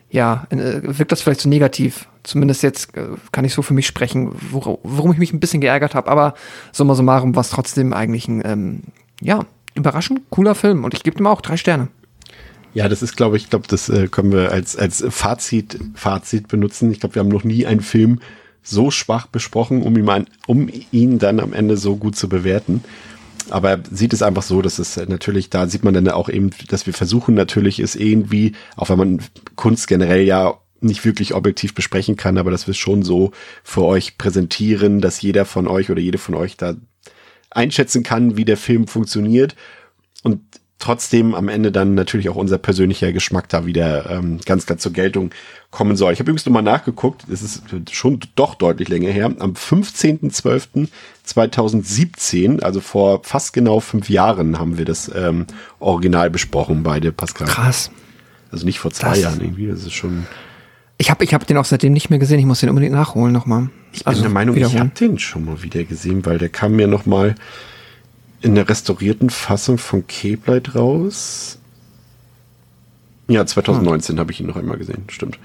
ja, äh, wirkt das vielleicht so negativ. Zumindest jetzt äh, kann ich so für mich sprechen, wor worum ich mich ein bisschen geärgert habe, aber summa summarum war es trotzdem eigentlich ein, ähm, ja, überraschend cooler Film und ich gebe ihm auch drei Sterne. Ja, das ist, glaube ich, ich glaube, das äh, können wir als, als Fazit, Fazit benutzen. Ich glaube, wir haben noch nie einen Film so schwach besprochen, um ihn, um ihn dann am Ende so gut zu bewerten. Aber sieht es einfach so, dass es natürlich, da sieht man dann auch eben, dass wir versuchen natürlich ist irgendwie, auch wenn man Kunst generell ja nicht wirklich objektiv besprechen kann, aber dass wir es schon so für euch präsentieren, dass jeder von euch oder jede von euch da einschätzen kann, wie der Film funktioniert. Und trotzdem am Ende dann natürlich auch unser persönlicher Geschmack da wieder ähm, ganz klar zur Geltung kommen soll. Ich habe übrigens nochmal nachgeguckt, es ist schon doch deutlich länger her, am 15.12.2017, also vor fast genau fünf Jahren, haben wir das ähm, Original besprochen, beide Pascal. Krass. Also nicht vor zwei Das- Jahren irgendwie, das ist schon... Ich habe ich hab den auch seitdem nicht mehr gesehen, ich muss den unbedingt nachholen nochmal. Ich bin der Meinung, ich Also habe den schon mal wieder gesehen, weil der kam mir noch mal in der restaurierten Fassung von Cape raus. Ja, 2019 habe ich ihn noch einmal gesehen, stimmt.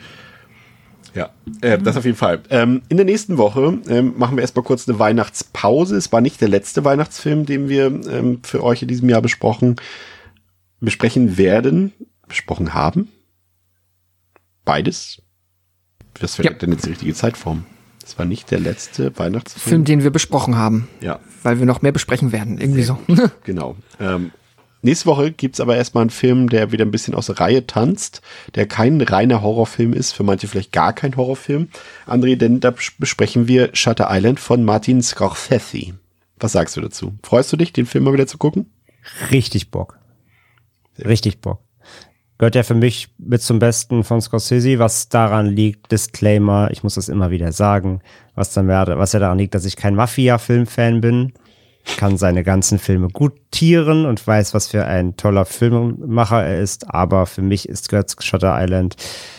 Ja, äh, das auf jeden Fall. Ähm, in der nächsten Woche ähm, machen wir erstmal kurz eine Weihnachtspause. Es war nicht der letzte Weihnachtsfilm, den wir ähm, für euch in diesem Jahr besprochen, besprechen werden, besprochen haben. Beides. Das wäre Ja. denn jetzt die richtige Zeitform. Das war nicht der letzte Weihnachtsfilm. Film, den wir besprochen haben, Ja, weil wir noch mehr besprechen werden, irgendwie so. genau. Ähm, nächste Woche gibt's aber erstmal einen Film, der wieder ein bisschen aus der Reihe tanzt, der kein reiner Horrorfilm ist, für manche vielleicht gar kein Horrorfilm. André, denn da bes- besprechen wir Shutter Island von Martin Scorsese. Was sagst du dazu? Freust du dich, den Film mal wieder zu gucken? Richtig Bock. Richtig Bock. Gehört ja für mich mit zum Besten von Scorsese, was daran liegt, Disclaimer, ich muss das immer wieder sagen, was dann werde, was ja daran liegt, dass ich kein Mafia-Filmfan bin. Ich kann seine ganzen Filme gutieren und weiß, was für ein toller Filmemacher er ist, aber für mich ist gehört Shutter Island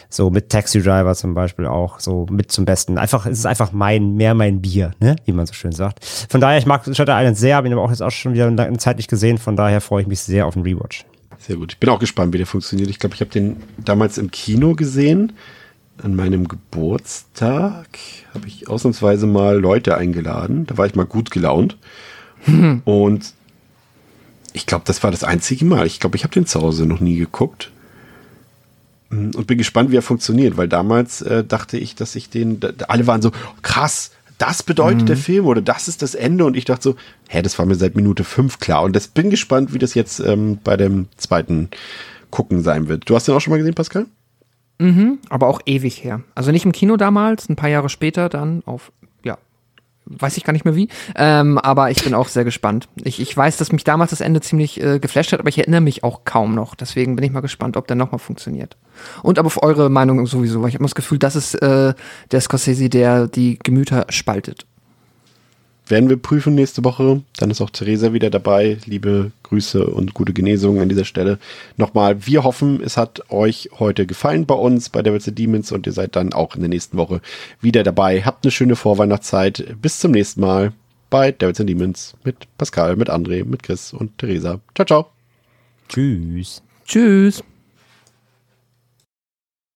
so mit Taxi Driver zum Beispiel auch so mit zum Besten. Einfach, es ist einfach mein, mehr mein Bier, ne? wie man so schön sagt. Von daher, ich mag Shutter Island sehr, habe ihn aber auch jetzt auch schon wieder eine Zeit nicht gesehen, von daher freue ich mich sehr auf den Rewatch. Sehr gut. Ich bin auch gespannt, wie der funktioniert. Ich glaube, ich habe den damals im Kino gesehen. An meinem Geburtstag habe ich ausnahmsweise mal Leute eingeladen. Da war ich mal gut gelaunt. Und ich glaube, das war das einzige Mal. Ich glaube, ich habe den zu Hause noch nie geguckt. Und bin gespannt, wie er funktioniert, weil damals äh, dachte ich, dass ich den, da, alle waren so, krass, das bedeutet der Film oder das ist das Ende. Und ich dachte so, hä, das war mir seit Minute fünf klar. Und das bin gespannt, wie das jetzt ähm, bei dem zweiten Gucken sein wird. Du hast den auch schon mal gesehen, Pascal? Aber auch ewig her. Also nicht im Kino damals, ein paar Jahre später dann auf, weiß ich gar nicht mehr wie. Ähm, aber ich bin auch sehr gespannt. Ich, ich weiß, dass mich damals das Ende ziemlich äh, geflasht hat, aber ich erinnere mich auch kaum noch. Deswegen bin ich mal gespannt, ob der nochmal funktioniert. Und aber auf eure Meinung sowieso, weil ich habe das Gefühl, das ist äh, der Scorsese, der die Gemüter spaltet. Werden wir prüfen nächste Woche. Dann ist auch Theresa wieder dabei. Liebe Grüße und gute Genesung an dieser Stelle. Nochmal, wir hoffen, es hat euch heute gefallen bei uns, bei Devils and Demons und ihr seid dann auch in der nächsten Woche wieder dabei. Habt eine schöne Vorweihnachtszeit. Bis zum nächsten Mal bei Devils and Demons mit Pascal, mit André, mit Chris und Theresa. Ciao, ciao. Tschüss. Tschüss.